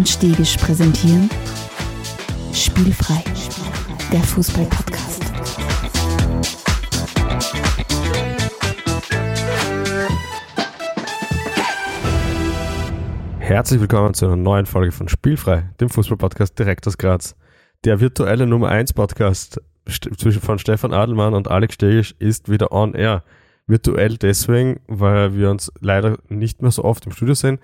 und Stegisch präsentieren Spielfrei, der Fußball-Podcast. Herzlich willkommen zu einer neuen Folge von Spielfrei, dem Fußball-Podcast direkt aus Graz. Der virtuelle Nummer 1 Podcast von Stefan Adelmann und Alex Stegisch ist wieder on air. Virtuell deswegen, weil wir uns leider nicht mehr so oft im Studio sehen.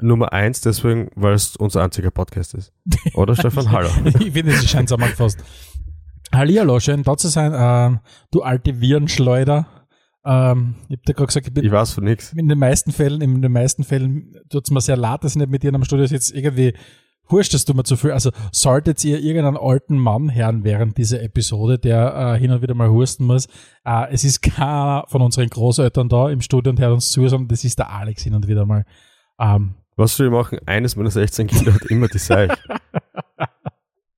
Nummer 1 deswegen, weil es unser einziger Podcast ist. Oder Stefan? Hallo. ich finde, es scheint zusammengefasst. Hallihallo, schön da zu sein. Ähm, du alte Virenschleuder. Ähm, ich hab dir gerade gesagt, ich bin Ich weiß von nichts. in den meisten Fällen, in den meisten Fällen tut es mir sehr leid, dass ich nicht mit dir am Studio sitze. Irgendwie wurscht, dass du mir zu viel. Also solltet ihr irgendeinen alten Mann hören während dieser Episode, der äh, hin und wieder mal husten muss, äh, es ist keiner von unseren Großeltern da im Studio und hört uns zu, sondern das ist der Alex hin und wieder mal. Ähm, Was soll ich machen? Eines meiner 16 Kinder hat immer die Seiche.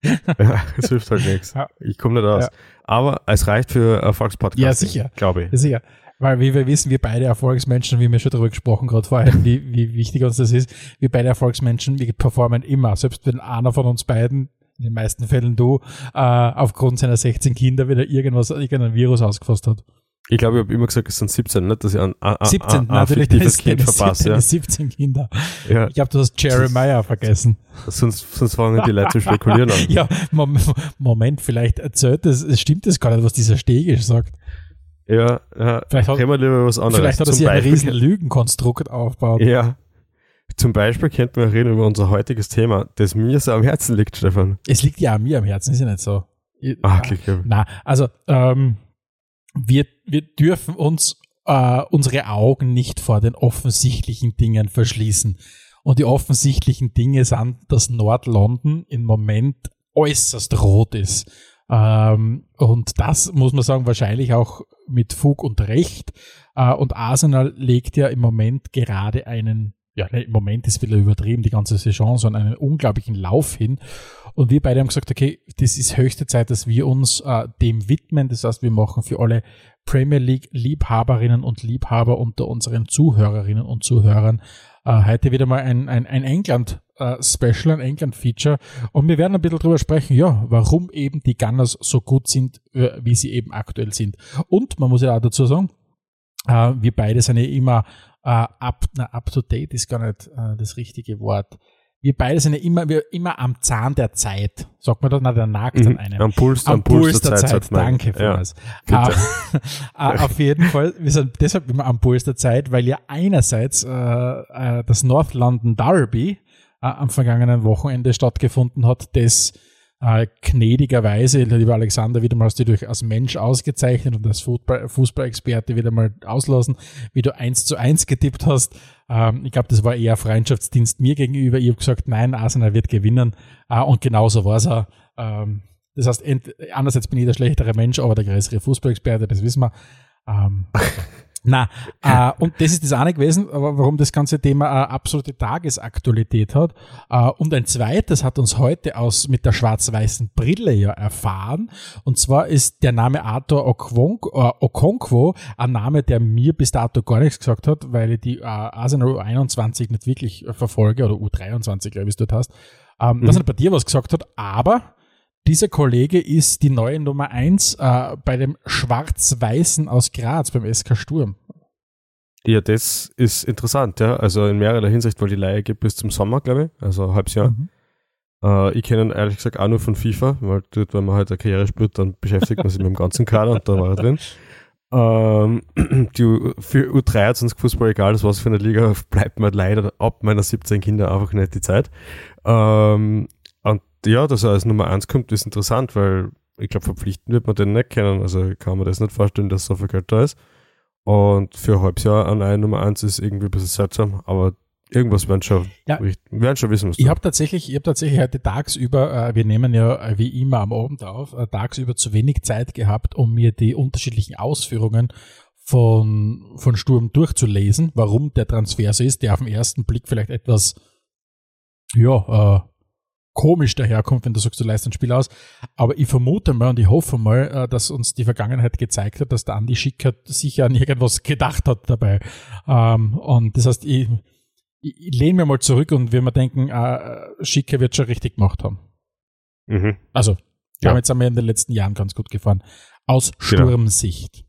ja, es hilft halt nichts. Ich komme nicht aus. Ja. Aber es reicht für Erfolgspodcast. Ja, sicher. Glaube ich. Ja, sicher. Weil, wie wir wissen, wir beide Erfolgsmenschen, wie wir schon darüber gesprochen gerade vorhin, wie, wie wichtig uns das ist, wir beide Erfolgsmenschen, wir performen immer. Selbst wenn einer von uns beiden, in den meisten Fällen du, äh, aufgrund seiner 16 Kinder wieder irgendwas, irgendein Virus ausgefasst hat. Ich glaube, ich habe immer gesagt, es sind 17, nicht, dass ich ein, ein, 17, ein, natürlich, fiktives das Kind verpasse. Ja. 17 Kinder. Ja. Ich glaube, du hast Jeremiah vergessen. Sonst, sonst fangen die Leute zu spekulieren an. Ja, Mom- Moment, vielleicht erzählt es, es stimmt das gar nicht, was dieser Stegisch sagt. Ja, ja. Vielleicht hat- wir lieber was anderes. Vielleicht hat er sich ein riesen Lügenkonstrukt aufgebaut. Ja. Zum Beispiel könnten wir reden über unser heutiges Thema, das mir so am Herzen liegt, Stefan. Es liegt ja an mir am Herzen, ist ja nicht so. Ah, ja. Na, also ähm, wir, wir dürfen uns äh, unsere Augen nicht vor den offensichtlichen Dingen verschließen. Und die offensichtlichen Dinge sind, dass Nord-London im Moment äußerst rot ist. Ähm, und das muss man sagen, wahrscheinlich auch mit Fug und Recht. Äh, und Arsenal legt ja im Moment gerade einen, ja, ne, im Moment ist wieder übertrieben, die ganze Saison, sondern einen unglaublichen Lauf hin. Und wir beide haben gesagt, okay, das ist höchste Zeit, dass wir uns äh, dem widmen. Das heißt, wir machen für alle Premier League Liebhaberinnen und Liebhaber unter unseren Zuhörerinnen und Zuhörern äh, heute wieder mal ein, ein, ein England äh, Special, ein England Feature. Und wir werden ein bisschen drüber sprechen, ja, warum eben die Gunners so gut sind, äh, wie sie eben aktuell sind. Und man muss ja auch dazu sagen, äh, wir beide sind ja immer äh, up, na, up to date ist gar nicht äh, das richtige Wort. Wir beide sind ja immer, wir immer am Zahn der Zeit. Sagt man das? Na, der nagt an Mhm. einem. Am Puls, Am Puls der Zeit, sagt man. danke Ja. bitte. Ah, ah, auf jeden Fall, wir sind deshalb immer am Puls der Zeit, weil ja einerseits äh, äh, das North London Derby am vergangenen Wochenende stattgefunden hat, das äh, gnädigerweise, lieber Alexander, wieder mal hast du dich als Mensch ausgezeichnet und als Fußball, Fußballexperte wieder mal auslassen, wie du eins zu eins getippt hast. Ähm, ich glaube, das war eher Freundschaftsdienst mir gegenüber. Ich habe gesagt, nein, Arsenal wird gewinnen. Äh, und genauso war es auch. Ähm, das heißt, einerseits bin ich der schlechtere Mensch, aber der größere Fußballexperte, das wissen wir. Ähm, na, äh, und das ist das eine gewesen, warum das ganze Thema äh, absolute Tagesaktualität hat. Äh, und ein zweites hat uns heute aus mit der schwarz-weißen Brille ja erfahren. Und zwar ist der Name Arthur Okwonk, äh, Okonkwo ein Name, der mir bis dato gar nichts gesagt hat, weil ich die äh, Arsenal U21 nicht wirklich äh, verfolge oder U23, glaube ich, es dort hast. Ähm, Mhm. Dass er bei dir was gesagt hat, aber dieser Kollege ist die neue Nummer eins äh, bei dem Schwarz-Weißen aus Graz, beim SK Sturm. Ja, das ist interessant, ja. Also in mehrerer Hinsicht, weil die Leihe gibt bis zum Sommer, glaube ich, also ein halbes Jahr. Mhm. Äh, ich kenne ihn ehrlich gesagt auch nur von FIFA, weil dort, wenn man halt eine Karriere spielt, dann beschäftigt man sich mit dem ganzen Kader und da war er drin. Ähm, die für U23 Fußball, egal das was für eine Liga, bleibt mir leider ab meiner 17 Kinder einfach nicht die Zeit. Ähm, ja, dass er als Nummer 1 kommt, ist interessant, weil ich glaube, verpflichten wird man den nicht kennen. Also kann mir das nicht vorstellen, dass so viel Geld da ist. Und für ein halbes Jahr an eine Nummer 1 ist irgendwie ein bisschen seltsam, aber irgendwas werden schon, Ja. werden schon wissen, was Ich habe tatsächlich, ich habe tatsächlich heute tagsüber, äh, wir nehmen ja äh, wie immer am Abend auf, äh, tagsüber zu wenig Zeit gehabt, um mir die unterschiedlichen Ausführungen von, von Sturm durchzulesen, warum der Transfer so ist, der auf den ersten Blick vielleicht etwas, ja, äh, komisch daherkommt, wenn du sagst, du leist ein Spiel aus. Aber ich vermute mal und ich hoffe mal, äh, dass uns die Vergangenheit gezeigt hat, dass der Andi Schickert sicher an irgendwas gedacht hat dabei. Ähm, und das heißt, ich, ich, lehne mir mal zurück und wir mal denken, äh, Schicke wird schon richtig gemacht haben. Mhm. Also, Ja. damit sind wir in den letzten Jahren ganz gut gefahren. Aus Genau. Sturmsicht.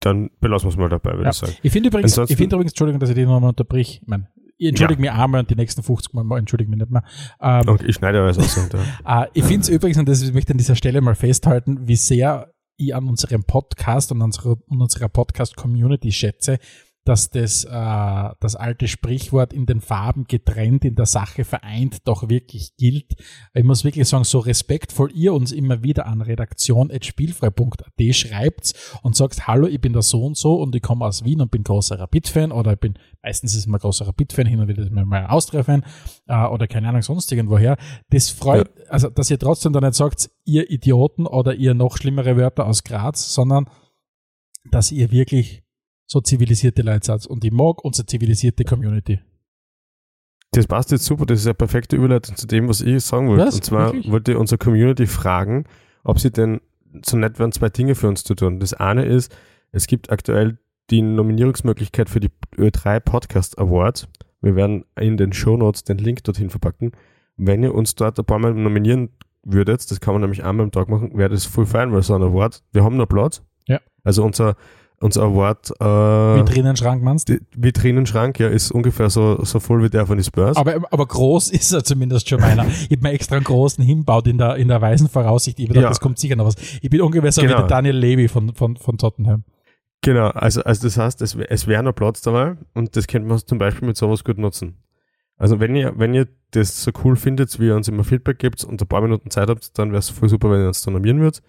Dann belassen wir es mal dabei, würde Ja. ich sagen. Ich finde übrigens, Ansonsten- ich finde übrigens, Entschuldigung, dass ich dich nochmal unterbrich. Ich meine, ich entschuldige mich einmal und die nächsten 50 Mal entschuldige mich nicht mehr. Ähm, Und ich schneide alles aus. Äh, Äh, ich finde es übrigens, und das möchte ich an dieser Stelle mal festhalten, wie sehr ich an unserem Podcast und unserer, unserer Podcast-Community schätze, dass das, äh, das alte Sprichwort in den Farben getrennt, in der Sache vereint, doch wirklich gilt. Ich muss wirklich sagen, so respektvoll ihr uns immer wieder an redaktion.spielfrei.at schreibt und sagt, hallo, ich bin der so und so und ich komme aus Wien und bin großer Rapid-Fan oder ich bin, meistens ist man großer Rapid-Fan, hin und wieder ist man mal ein Austria-Fan äh, oder keine Ahnung, sonst irgendwoher. Das freut, also, dass ihr trotzdem da nicht sagt, ihr Idioten oder ihr noch schlimmere Wörter aus Graz, sondern dass ihr wirklich so zivilisierte Leute. Und ich mag unsere zivilisierte Community. Das passt jetzt super, das ist eine perfekte Überleitung zu dem, was ich sagen wollte. Was? Und zwar Wirklich? wollte ich unsere Community fragen, ob sie denn so nett wären, zwei Dinge für uns zu tun. Das eine ist, es gibt aktuell die Nominierungsmöglichkeit für die Ö3 Podcast Awards. Wir werden in den Shownotes den Link dorthin verpacken. Wenn ihr uns dort ein paar Mal nominieren würdet, das kann man nämlich einmal am Tag machen, wäre das voll fein, weil so ein Award, wir haben noch Platz. Ja. Also unser, unser Award äh, Vitrinenschrank meinst du? die Vitrinenschrank ja, ist ungefähr so, so voll wie der von den Spurs. Aber, aber groß ist er zumindest schon meiner. Ich habe mir extra einen großen hinbaut in der, in der weisen Voraussicht. Ich gedacht, Ja. das kommt sicher noch was. Ich bin ungefähr so wie Genau. der Daniel Levy von, von, von Tottenham. Genau, also, also das heißt, es, es wäre noch Platz dabei und das könnte man zum Beispiel mit sowas gut nutzen. Also wenn ihr, wenn ihr das so cool findet, wie ihr uns immer Feedback gibt und ein paar Minuten Zeit habt, dann wäre es voll super, wenn ihr uns da nominieren würdet.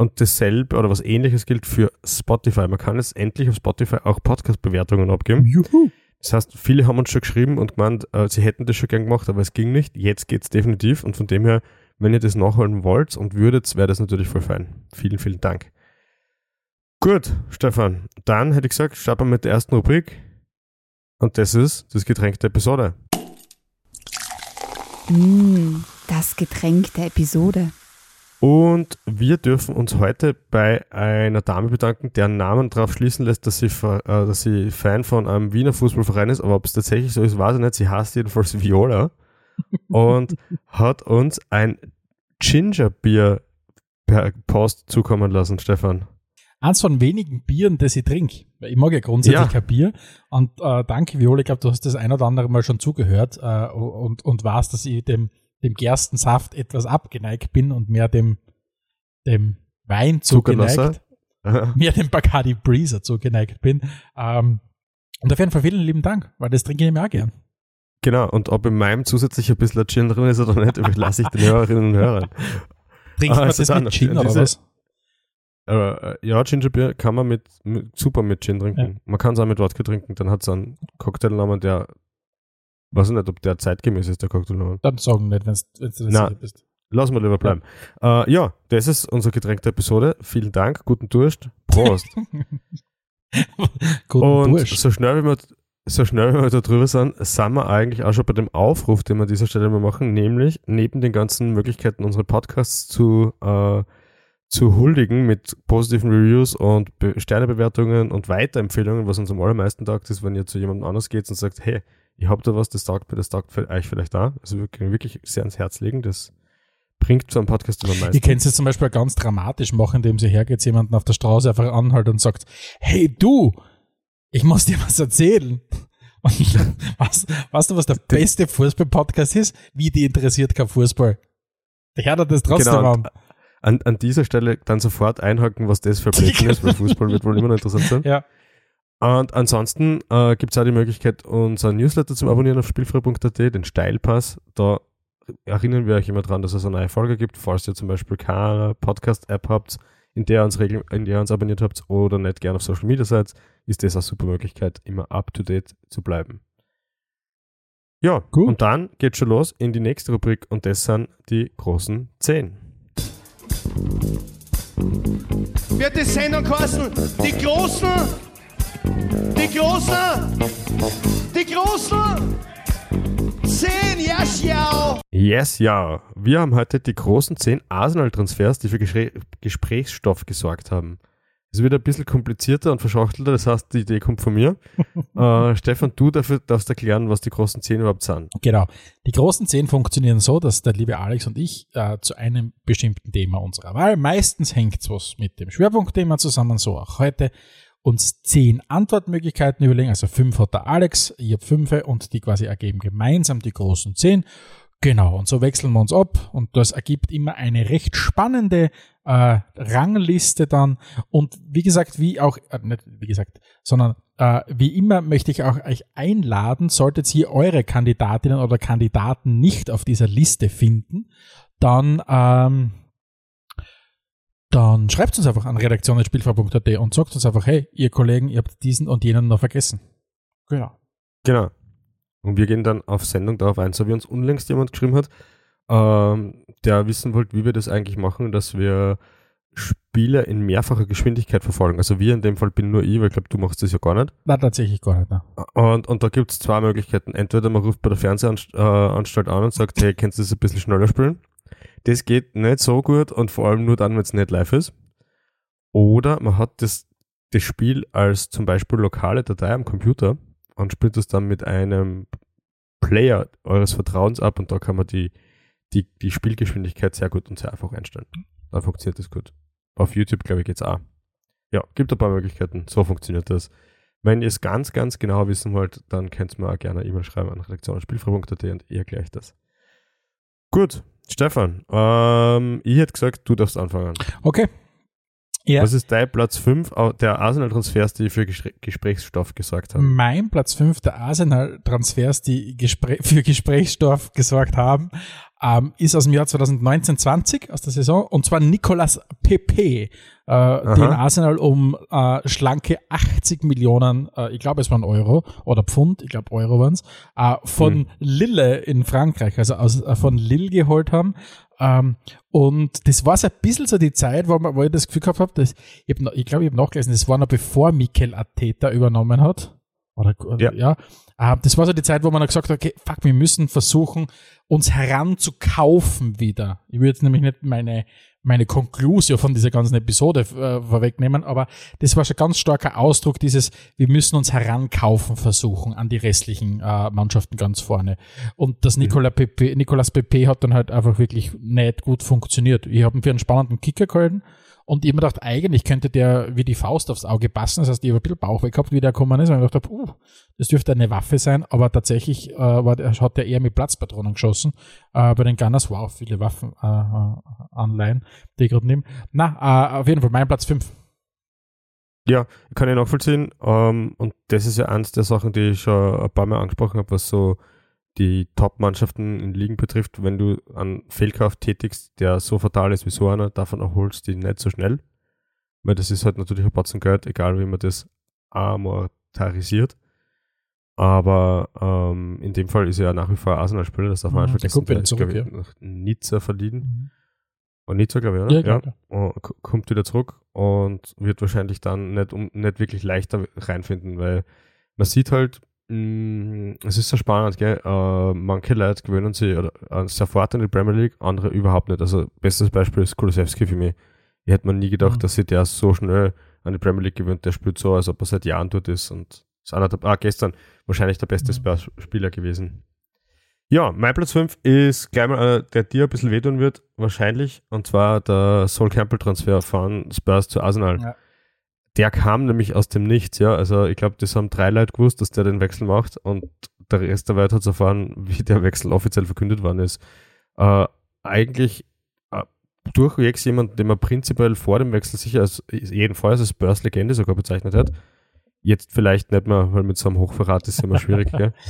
Und dasselbe oder was ähnliches gilt für Spotify. Man kann jetzt endlich auf Spotify auch Podcast-Bewertungen abgeben. Juhu. Das heißt, viele haben uns schon geschrieben und gemeint, äh, sie hätten das schon gern gemacht, aber es ging nicht. Jetzt geht's definitiv und von dem her, wenn ihr das nachholen wollt und würdet, wäre das natürlich voll fein. Vielen, vielen Dank. Gut, Stefan, dann hätte ich gesagt, starten wir mit der ersten Rubrik und das ist das Getränk der Episode. Mm, das Getränk der Episode. Und wir dürfen uns heute bei einer Dame bedanken, deren Namen darauf schließen lässt, dass sie, äh, dass sie Fan von einem Wiener Fußballverein ist, aber ob es tatsächlich so ist, weiß ich nicht. Sie heißt jedenfalls Viola und hat uns ein Gingerbier per Post zukommen lassen, Stefan. Eins von wenigen Bieren, das ich trinke. Ich mag ja grundsätzlich Ja. kein Bier. Und äh, danke, Viola, ich glaube, du hast das ein oder andere Mal schon zugehört äh, und, und weißt, dass ich dem, dem Gerstensaft etwas abgeneigt bin und mehr dem, dem Wein zugeneigt. Mehr dem Bacardi Breezer zugeneigt bin. Ähm, und auf jeden Fall vielen lieben Dank, weil das trinke ich mir auch gern. Genau, und ob in meinem zusätzlich ein bisschen Gin drin ist oder nicht, überlasse ich den Hörerinnen und Hörern. Trinkt Ah, man also das dann, mit Gin oder diese- was? Äh, ja, Gingerbier kann man mit, mit super mit Gin trinken. Man kann es auch mit Wodka trinken. Dann hat es einen Cocktailnamen, der, weiß ich nicht, ob der zeitgemäß ist, der Cocktailnamen. Dann sagen nicht, wenn du das sicher bist. Lassen wir lieber bleiben. Ja. Äh, ja, das ist unser Getränk der Episode. Vielen Dank, guten Durst, Prost. Guten Und Bursch. so schnell, wie wir, so schnell, wie wir da drüber sind, sind wir eigentlich auch schon bei dem Aufruf, den wir an dieser Stelle mal machen, nämlich neben den ganzen Möglichkeiten, unsere Podcasts zu, äh, zu huldigen mit positiven Reviews und Be Sternebewertungen und Weiterempfehlungen, was uns am allermeisten taugt, ist, wenn ihr zu jemandem anders geht und sagt, hey, ich hab da was, das taugt mir, das taugt euch vielleicht da. Also wir können wirklich sehr ans Herz legen, das bringt so einen Podcast immer am meisten. Ich kann es jetzt zum Beispiel ganz dramatisch machen, indem sie hergeht, jemanden auf der Straße einfach anhält und sagt, hey du, ich muss dir was erzählen. Und weißt, weißt du, was der beste Fußball-Podcast ist? Wie die interessiert kein Fußball. Der hört das trotzdem Genau, an. an, an dieser Stelle dann sofort einhaken, was das für Blödsinn ist, weil Fußball wird wohl immer noch interessant sein. Ja. Und ansonsten äh, gibt es auch die Möglichkeit, unseren Newsletter zum Abonnieren auf spielfrei.at, den Steilpass. Da erinnern wir euch immer dran, dass es eine neue Folge gibt, falls ihr zum Beispiel keine Podcast-App habt, in der ihr uns, regel in der ihr uns abonniert habt oder nicht gerne auf Social Media seid, ist das eine super Möglichkeit, immer up-to-date zu bleiben. Ja, Gut. und dann geht schon los in die nächste Rubrik und das sind die großen 10. wird die Sendung kosten. Die Großen, die Großen, die Großen. Zehn, ja, schau. Yes, ja. Wir haben heute die großen 10 Arsenal-Transfers, die für Geschre Gesprächsstoff gesorgt haben. Es wird ein bisschen komplizierter und verschachtelter, das heißt, die Idee kommt von mir. äh, Stefan, du dafür darfst erklären, was die großen zehn überhaupt sind. Genau. Die großen zehn funktionieren so, dass der liebe Alex und ich äh, zu einem bestimmten Thema unserer Wahl, meistens hängt es was mit dem Schwerpunktthema zusammen, so auch heute, uns zehn Antwortmöglichkeiten überlegen. Also fünf hat der Alex, ich habe fünf und die quasi ergeben gemeinsam die großen zehn. Genau, und so wechseln wir uns ab und das ergibt immer eine recht spannende äh, Rangliste dann. Und wie gesagt, wie auch, äh, nicht wie gesagt, sondern äh, wie immer möchte ich auch euch einladen, solltet ihr eure Kandidatinnen oder Kandidaten nicht auf dieser Liste finden, dann ähm, dann schreibt uns einfach an redaktion.spielfrau.at und sagt uns einfach, hey, ihr Kollegen, ihr habt diesen und jenen noch vergessen. Genau. Genau. Und wir gehen dann auf Sendung darauf ein, so wie uns unlängst jemand geschrieben hat, ähm, der wissen wollte, wie wir das eigentlich machen, dass wir Spiele in mehrfacher Geschwindigkeit verfolgen. Also wir in dem Fall bin nur ich, weil ich glaube, du machst das ja gar nicht. Na, tatsächlich gar nicht. Ne? Und, und da gibt es zwei Möglichkeiten. Entweder man ruft bei der Fernsehanstalt an und sagt, hey, kannst du das ein bisschen schneller spielen? Das geht nicht so gut und vor allem nur dann, wenn es nicht live ist. Oder man hat das, das Spiel als zum Beispiel lokale Datei am Computer und spielt es dann mit einem Player eures Vertrauens ab und da kann man die, die, die Spielgeschwindigkeit sehr gut und sehr einfach einstellen. Da funktioniert das gut. Auf YouTube, glaube ich, geht's auch. Ja, gibt ein paar Möglichkeiten. So funktioniert das. Wenn ihr es ganz, ganz genau wissen wollt, dann könnt ihr mir auch gerne E-Mail schreiben an redaktion.spielfrei.at und ihr gleich das. Gut, Stefan, ähm, ich hätte gesagt, du darfst anfangen. Okay. Ja. Was ist dein Platz 5 der Arsenal-Transfers, die für Gespr Gesprächsstoff gesorgt haben? Mein Platz 5 der Arsenal-Transfers, die Gespr für Gesprächsstoff gesorgt haben, ähm, ist aus dem Jahr 2019-20 aus der Saison und zwar Nicolas Pepe, äh, den Arsenal um äh, schlanke 80 Millionen, äh, ich glaube es waren Euro oder Pfund, ich glaube Euro waren's, äh, von hm. Lille in Frankreich, also aus, äh, von Lille geholt haben. Ähm, und das war so ein bisschen so die Zeit, wo, man, wo ich das Gefühl gehabt habe, dass, ich glaube, ich, glaub, ich habe nachgelesen, das war noch bevor Mikel Arteta übernommen hat. Oder, ja. ja. Äh, das war so die Zeit, wo man gesagt hat, okay, fuck, wir müssen versuchen, uns heranzukaufen wieder. Ich würde jetzt nämlich nicht meine, meine Konklusion von dieser ganzen Episode äh, vorwegnehmen, aber das war schon ganz starker Ausdruck dieses, wir müssen uns herankaufen versuchen an die restlichen äh, Mannschaften ganz vorne. Und das Nicola Pepe, Nicolas Pepe hat dann halt einfach wirklich nicht gut funktioniert. Ich habe ihn für einen spannenden Kicker gehalten und ich mir gedacht, eigentlich könnte der wie die Faust aufs Auge passen. Das heißt, ich habe ein bisschen Bauchweh gehabt, wie der gekommen ist. Und ich dachte, uh, das dürfte eine Waffe sein. Aber tatsächlich äh, war hat der eher mit Platzpatronen geschossen. Äh, bei den Gunners, wow, viele Waffen äh, äh anleihen, die ich gerade nehme. Na, äh, auf jeden Fall mein Platz 5. Ja, kann ich nachvollziehen. Ähm, und das ist ja eins der Sachen, die ich schon ein paar Mal angesprochen habe, was so die Top-Mannschaften in Ligen betrifft, wenn du einen Fehlkauf tätigst, der so fatal ist wie so einer, davon erholst du ihn nicht so schnell. Weil das ist halt natürlich ein Batzen Geld, egal wie man das amortarisiert. Aber ähm, in dem Fall ist er ja nach wie vor Arsenal-Spieler, das darf man mhm, einfach vergessen. Der, zurück, ja. nach Nizza verliehen. Mhm. Und Nizza, glaube ich, oder? Ja, ja. ja. kommt wieder zurück und wird wahrscheinlich dann nicht, um, nicht wirklich leichter reinfinden, weil man sieht halt, es ist so spannend, gell? Uh, manche Leute gewöhnen sich oder, uh, sofort in die Premier League, andere überhaupt nicht. Also, bestes Beispiel ist Kulusewski für mich. Ich hätte mir nie gedacht, mhm. dass sich der so schnell an die Premier League gewöhnt. Der spielt so, als ob er seit Jahren dort ist und ist einer der, ah, gestern wahrscheinlich der beste mhm. Spieler gewesen. Ja, mein Platz 5 ist gleich mal einer, der dir ein bisschen wehtun wird, wahrscheinlich, und zwar der Sol Campbell Transfer von Spurs zu Arsenal. Ja der kam nämlich aus dem Nichts, ja. Also ich glaube, das haben drei Leute gewusst, dass der den Wechsel macht und der Rest der Welt hat erfahren, wie der Wechsel offiziell verkündet worden ist. Äh, eigentlich äh, durchwegs jemand, den man prinzipiell vor dem Wechsel sicher als jedenfalls als Börs-Legende sogar bezeichnet hat. Jetzt vielleicht nicht mehr, weil mit so einem Hochverrat ist es immer schwierig, gell?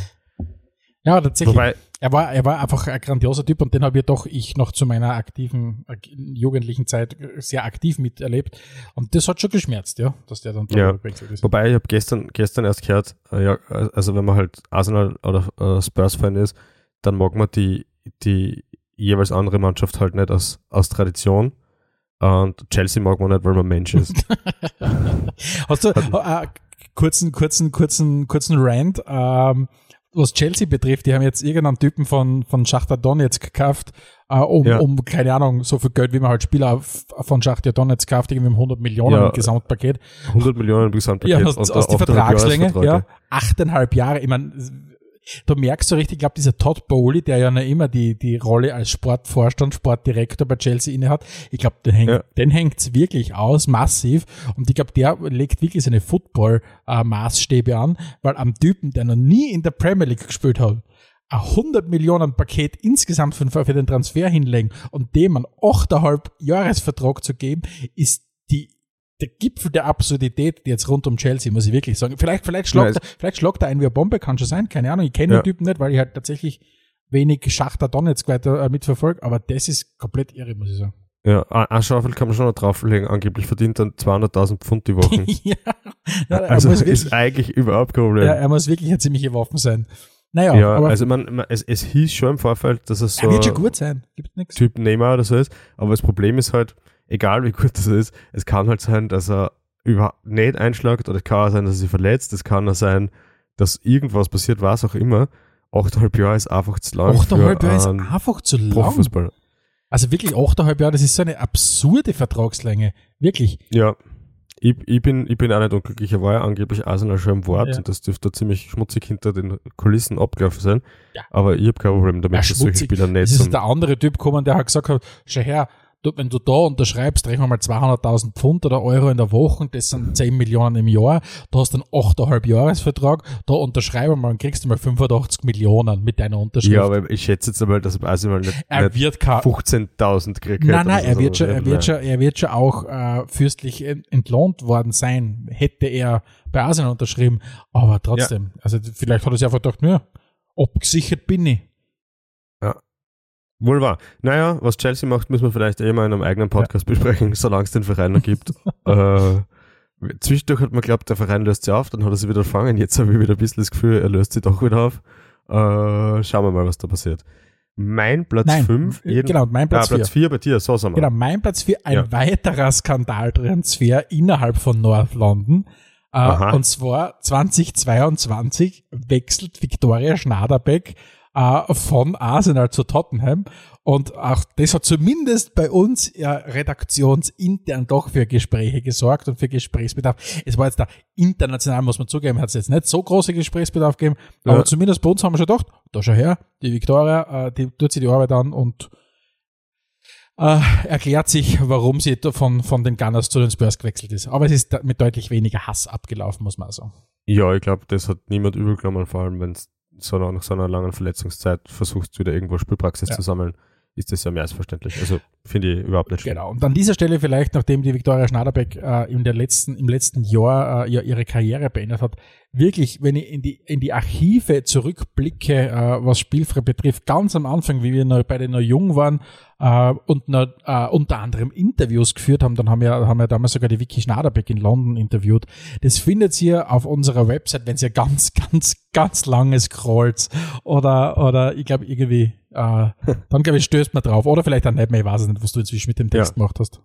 Ja, tatsächlich. Wobei, er war, er war einfach ein grandioser Typ und den habe ich doch ich noch zu meiner aktiven, äh, jugendlichen Zeit sehr aktiv miterlebt. Und das hat schon geschmerzt, ja, dass der dann ja. ist. Wobei ich habe gestern, gestern erst gehört, äh, ja, also wenn man halt Arsenal oder äh, Spurs-Fan ist, dann mag man die, die jeweils andere Mannschaft halt nicht aus, aus Tradition. Und Chelsea mag man nicht, weil man Mensch ist. Hast du äh, kurzen, kurzen, kurzen, kurzen Rant? Ähm, was Chelsea betrifft, die haben jetzt irgendeinen Typen von, von Schachter Donetsk gekauft, äh, um, Ja. um, keine Ahnung, so viel Geld, wie man halt Spieler von Schachter Donetsk kauft, irgendwie um 100 Millionen Ja. im Gesamtpaket. 100 Millionen im Gesamtpaket. Ja, aus, aus der die Vertragslänge, ja, achteinhalb Jahre. Ich meine, du merkst so richtig, ich glaube, dieser Todd Bowley, der ja noch immer die, die Rolle als Sportvorstand, Sportdirektor bei Chelsea inne hat, ich glaube, den hängt, Ja. den hängt's wirklich aus, massiv. Und ich glaube, der legt wirklich seine Football-Maßstäbe an, weil am Typen, der noch nie in der Premier League gespielt hat, ein 100 Millionen Paket insgesamt für, den Transfer hinlegen und dem einen 8,5 Jahresvertrag zu geben, ist der Gipfel der Absurdität jetzt rund um Chelsea, muss ich wirklich sagen. Vielleicht, vielleicht schlagt, er, vielleicht schlagt er ein wie eine Bombe, kann schon sein, keine Ahnung. Ich kenne Ja. den Typen nicht, weil ich halt tatsächlich wenig Schachter Donetsk weiter äh, mitverfolge, aber das ist komplett irre, muss ich sagen. Ja, ein ein Schaufel kann man schon noch drauflegen. Angeblich verdient dann 200.000 Pfund die Woche. ja, ja, also wirklich, ist eigentlich überhaupt kein Problem. ja, er muss wirklich eine ziemliche Waffe sein. Naja, Ja, aber also man, man, es, es hieß schon im Vorfeld, dass es so er wird schon gut sein. Gibt nichts. Typ Neymar oder so ist, aber das Problem ist halt, egal wie gut das ist, es kann halt sein, dass er überhaupt nicht einschlägt oder es kann auch sein, dass er sich verletzt, es kann auch sein, dass irgendwas passiert, was auch immer. Achteinhalb Jahre ist einfach zu lang Achteinhalb für Jahre ist einfach zu lang. Also wirklich achteinhalb Jahre, das ist so eine absurde Vertragslänge. Wirklich. Ja, ich, ich, bin, ich bin auch nicht unglücklich. Er war ja angeblich Arsenal schon im Wort Ja. und das dürfte ziemlich schmutzig hinter den Kulissen abgelaufen sein. Ja. Aber ich habe kein Problem damit, Ja, dass solche. Spieler nicht ist zum der andere Typ gekommen, der hat gesagt hat, schau her, du, wenn du da unterschreibst, rechnen wir mal 200.000 Pfund oder Euro in der Woche, das sind 10 Millionen im Jahr, du hast einen 8,5 Jahresvertrag, da unterschreiben wir mal und kriegst du mal 85 Millionen mit deiner Unterschrift. Ja, aber ich schätze jetzt einmal, dass Arsenal nicht, er nicht wird kein, 15.000 kriegt. Nein, nein, er wird schon, er wird schon, er wird schon auch äh, fürstlich ent- entlohnt worden sein, hätte er bei Arsenal unterschrieben. Aber trotzdem, also vielleicht hat er sich einfach gedacht, ja, abgesichert bin ich. Wohl wahr. Naja, was Chelsea macht, müssen wir vielleicht eh mal in einem eigenen Podcast besprechen, solange es den Verein noch gibt. äh, zwischendurch hat man geglaubt, der Verein löst sich auf, dann hat er sich wieder gefangen. Jetzt habe ich wieder ein bisschen das Gefühl, er löst sich doch wieder auf. Äh, schauen wir mal, was da passiert. Mein Platz Nein, 5, äh, genau, mein Platz Platz 4 bei dir, so sind wir. Genau, mein Platz 4, ein Ja. weiterer Skandaltransfer innerhalb von North London. Äh, und zwar 2022 wechselt Viktoria Schnaderbeck äh, von Arsenal zu Tottenham. Und auch das hat zumindest bei uns ja redaktionsintern doch für Gespräche gesorgt und für Gesprächsbedarf. Es war jetzt da international, muss man zugeben, hat es jetzt nicht so große Gesprächsbedarf gegeben, aber Ja. zumindest bei uns haben wir schon gedacht, da schau her, die Viktoria, äh, die tut sich die Arbeit an und äh, erklärt sich, warum sie von, von den Gunners zu den Spurs gewechselt ist. Aber es ist mit deutlich weniger Hass abgelaufen, muss man auch sagen. Ja, ich glaube, das hat niemand übel genommen, vor allem wenn es so nach nach so einer langen Verletzungszeit versuchst, wieder irgendwo Spielpraxis Ja. zu sammeln, ist das ja mehr als verständlich. Also finde ich überhaupt nicht schlimm. Genau. Und an dieser Stelle vielleicht, nachdem die Viktoria Schnaderbeck äh, in der letzten, im letzten Jahr äh, ihre Karriere beendet hat, wirklich, wenn ich in die, in die Archive zurückblicke, äh, was Spielfrei betrifft, ganz am Anfang, wie wir noch beide noch jung waren äh, und noch, äh, unter anderem Interviews geführt haben, dann haben wir, haben wir damals sogar die Vicky Schnaderbeck in London interviewt. Das findet ihr auf unserer Website, wenn ihr ganz, ganz, ganz lange scrollt oder, oder ich glaube irgendwie, äh, dann glaube ich, stößt man drauf. Oder vielleicht auch nicht mehr, ich weiß es nicht, was du inzwischen mit dem Text gemacht hast.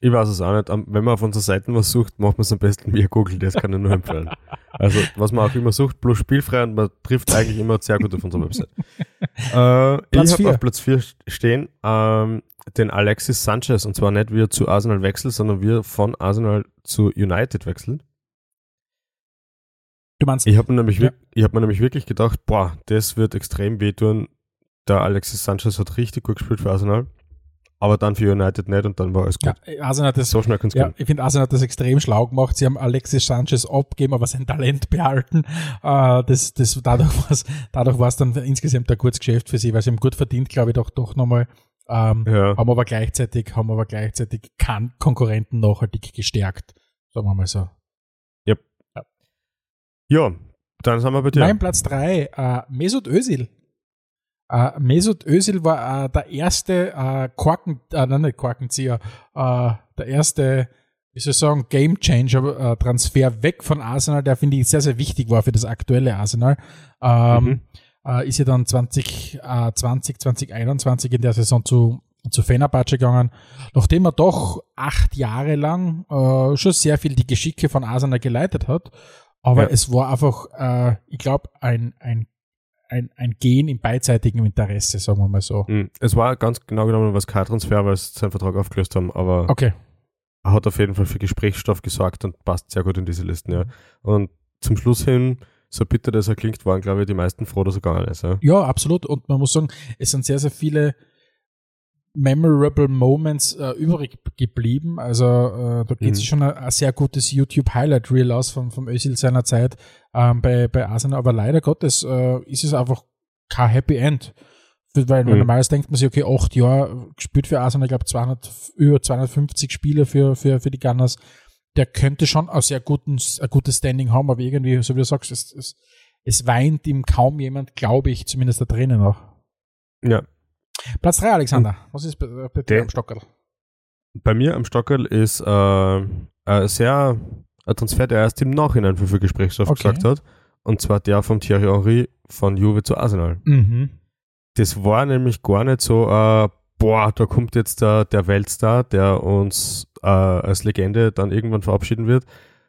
Ich weiß es auch nicht. Am- Wenn man auf unserer Seiten was sucht, macht man es am besten via Google. Das kann ich nur empfehlen. Also, was man auch immer sucht, bloß spielfrei und man trifft eigentlich immer sehr gut auf unserer Website. Äh, ich habe auf Platz 4 stehen ähm, den Alexis Sanchez und zwar nicht wie er zu Arsenal wechselt, sondern wie er von Arsenal zu United wechselt. Du meinst, Ich habe mir, nämlich Ja. ich hab mir nämlich wirklich gedacht, boah, das wird extrem wehtun. Der Alexis Sanchez hat richtig gut gespielt für Arsenal, aber dann für United nicht und dann war alles gut. ja, Arsenal hat das, So schnell kann es ja, gehen. ich finde, Arsenal hat das extrem schlau gemacht. Sie haben Alexis Sanchez abgegeben, aber sein Talent behalten. Äh, das, das, dadurch war es dadurch war's dann insgesamt ein gutes Geschäft für sie, weil sie haben gut verdient, glaube ich, doch, doch nochmal. Ähm, Ja. Haben aber gleichzeitig, haben aber gleichzeitig keinen Konkurrenten nachhaltig gestärkt. Sagen wir mal so. Ja, dann sind wir bei dir. Mein Platz drei äh, Mesut Özil. Äh, Mesut Özil war äh, der erste äh, Korken, äh, nein, nicht Korkenzieher, äh, der erste, wie soll ich sagen, Game Changer äh, Transfer weg von Arsenal, der finde ich sehr, sehr wichtig war für das aktuelle Arsenal. Ähm, Mhm. äh, ist ja dann 2020, äh, 20, 2021 in der Saison zu, zu Fenerbahce gegangen, nachdem er doch acht Jahre lang äh, schon sehr viel die Geschicke von Arsenal geleitet hat. Aber Ja. es war einfach, äh, ich glaube, ein, ein, ein, ein Gehen im beidseitigen Interesse, sagen wir mal so. Mhm. Es war ganz genau genommen was kein Transfer, weil sie seinen Vertrag aufgelöst haben, aber Okay. er hat auf jeden Fall für Gesprächsstoff gesorgt und passt sehr gut in diese Listen, ja. Und zum Schluss hin, so bitter das er klingt, waren, glaube ich, die meisten froh, dass er gegangen ist, ja. Ja, absolut. Und man muss sagen, es sind sehr, sehr viele memorable Moments äh, übrig geblieben. Also äh, da geht Mhm. sich schon ein, ein sehr gutes YouTube-Highlight-Reel aus vom, vom Özil seiner Zeit ähm, bei, bei Arsenal. Aber leider Gottes äh, ist es einfach kein Happy End. Weil Mhm. normalerweise denkt man sich, okay, acht Jahre gespielt für Arsenal, ich glaube 200, über 250 Spiele für, für, für die Gunners. Der könnte schon ein sehr guten, ein gutes Standing haben, aber irgendwie, so wie du sagst, es, es, es weint ihm kaum jemand, glaube ich, zumindest da drinnen noch. Ja. Platz 3, Alexander. Was ist bei, bei dir am Stockerl? Bei mir am Stockerl ist äh, ein sehr ein Transfer, der erst im Nachhinein für viel Gesprächsstoff Okay. gesagt hat. Und zwar der von Thierry Henry von Juve zu Arsenal. Mhm. Das war nämlich gar nicht so, äh, boah, da kommt jetzt der, der Weltstar, der uns äh, als Legende dann irgendwann verabschieden wird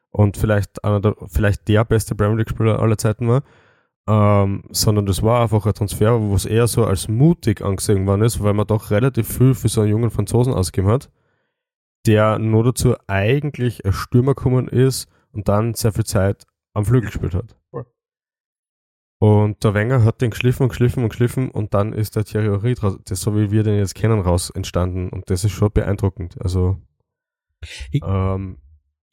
und vielleicht einer der, vielleicht der beste Premier League-Spieler aller Zeiten war. Ähm, sondern das war einfach ein Transfer, wo es eher so als mutig angesehen worden ist, weil man doch relativ viel für so einen jungen Franzosen ausgegeben hat, der nur dazu eigentlich als Stürmer gekommen ist und dann sehr viel Zeit am Flügel gespielt hat. Und der Wenger hat den geschliffen und geschliffen und geschliffen und dann ist der Thierry Henry, das so wie wir den jetzt kennen, raus entstanden und das ist schon beeindruckend. Also Ich- ähm,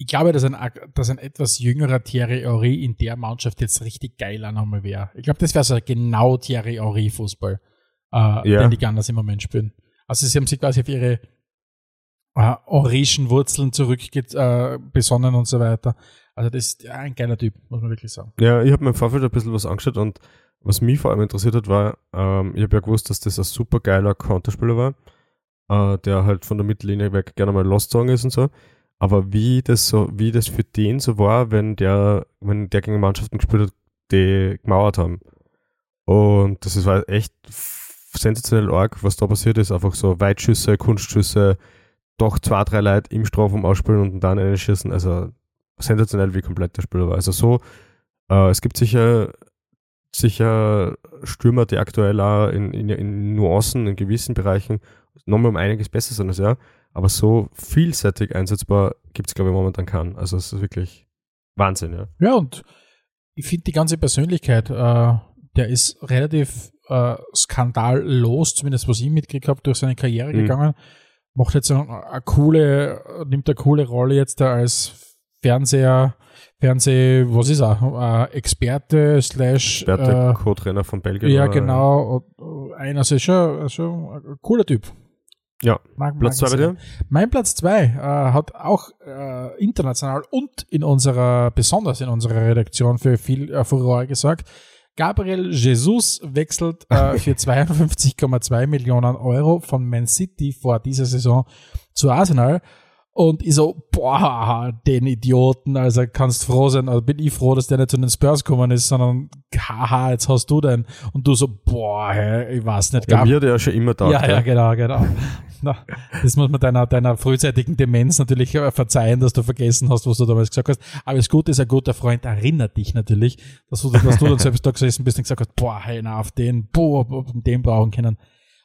Ich glaube, dass ein, dass ein etwas jüngerer Thierry Henry in der Mannschaft jetzt richtig geil nochmal wäre. Ich glaube, das wäre so genau Thierry Henry Fußball, äh, Ja. den die Gunners im Moment spielen. Also sie haben sich quasi auf ihre äh, Wurzeln zurückbesonnen äh, und so weiter. Also das ist ja, ein geiler Typ, muss man wirklich sagen. Ja, ich habe mir im Vorfeld ein bisschen was angeschaut und was mich vor allem interessiert hat, war, ähm, ich habe ja gewusst, dass das ein super geiler Counterspieler war, äh, der halt von der Mittellinie weg gerne mal Lost Song ist und so. Aber wie das so, wie das für den so war, wenn der, wenn der gegen Mannschaften gespielt hat, die gemauert haben. Und das war echt sensationell arg, was da passiert ist. Einfach so Weitschüsse, Kunstschüsse, doch zwei, drei Leute im Strafraum ausspielen und dann einschießen. Also sensationell, wie komplett der Spieler war. Also so, äh, es gibt sicher, sicher Stürmer, die aktuell auch in, in, in Nuancen, in gewissen Bereichen nochmal um einiges besser sind als er. Aber so vielseitig einsetzbar gibt es, glaube ich, momentan keinen. Also es ist wirklich Wahnsinn, ja. Ja, und ich finde die ganze Persönlichkeit, äh, der ist relativ äh, skandallos, zumindest was ich mitgekriegt habe, durch seine Karriere Mhm. gegangen. Macht jetzt eine, eine coole, nimmt eine coole Rolle jetzt da als Fernseher, Fernseh, was ist er? Äh, Experte slash Experte, äh, Co-Trainer von Belgien. ja, genau. Und Einer also schon, schon ein cooler Typ. Ja. Mag, Platz zwei bei ich dir? sehr. Mein Platz zwei äh, hat auch äh, international und in unserer, besonders in unserer Redaktion für viel äh, Furore gesorgt. Gabriel Jesus wechselt äh, für 52,2 Millionen Euro von Man City vor dieser Saison zu Arsenal. Und ich so, boah, den Idioten, also kannst froh sein, also bin ich froh, dass der nicht zu den Spurs gekommen ist, sondern haha, jetzt hast du den. Und du so, boah, ich weiß nicht, Ja, Gab- mir hat ja schon immer da. ja, ja, genau, genau. Na, das muss man deiner, deiner frühzeitigen Demenz natürlich äh, verzeihen, dass du vergessen hast, was du damals gesagt hast. Aber das Gute ist, ein guter Freund erinnert dich natürlich, dass du, dass du dann selbst da gesessen bist und gesagt hast, boah, hey, na, auf den, boah, boah, den brauchen können.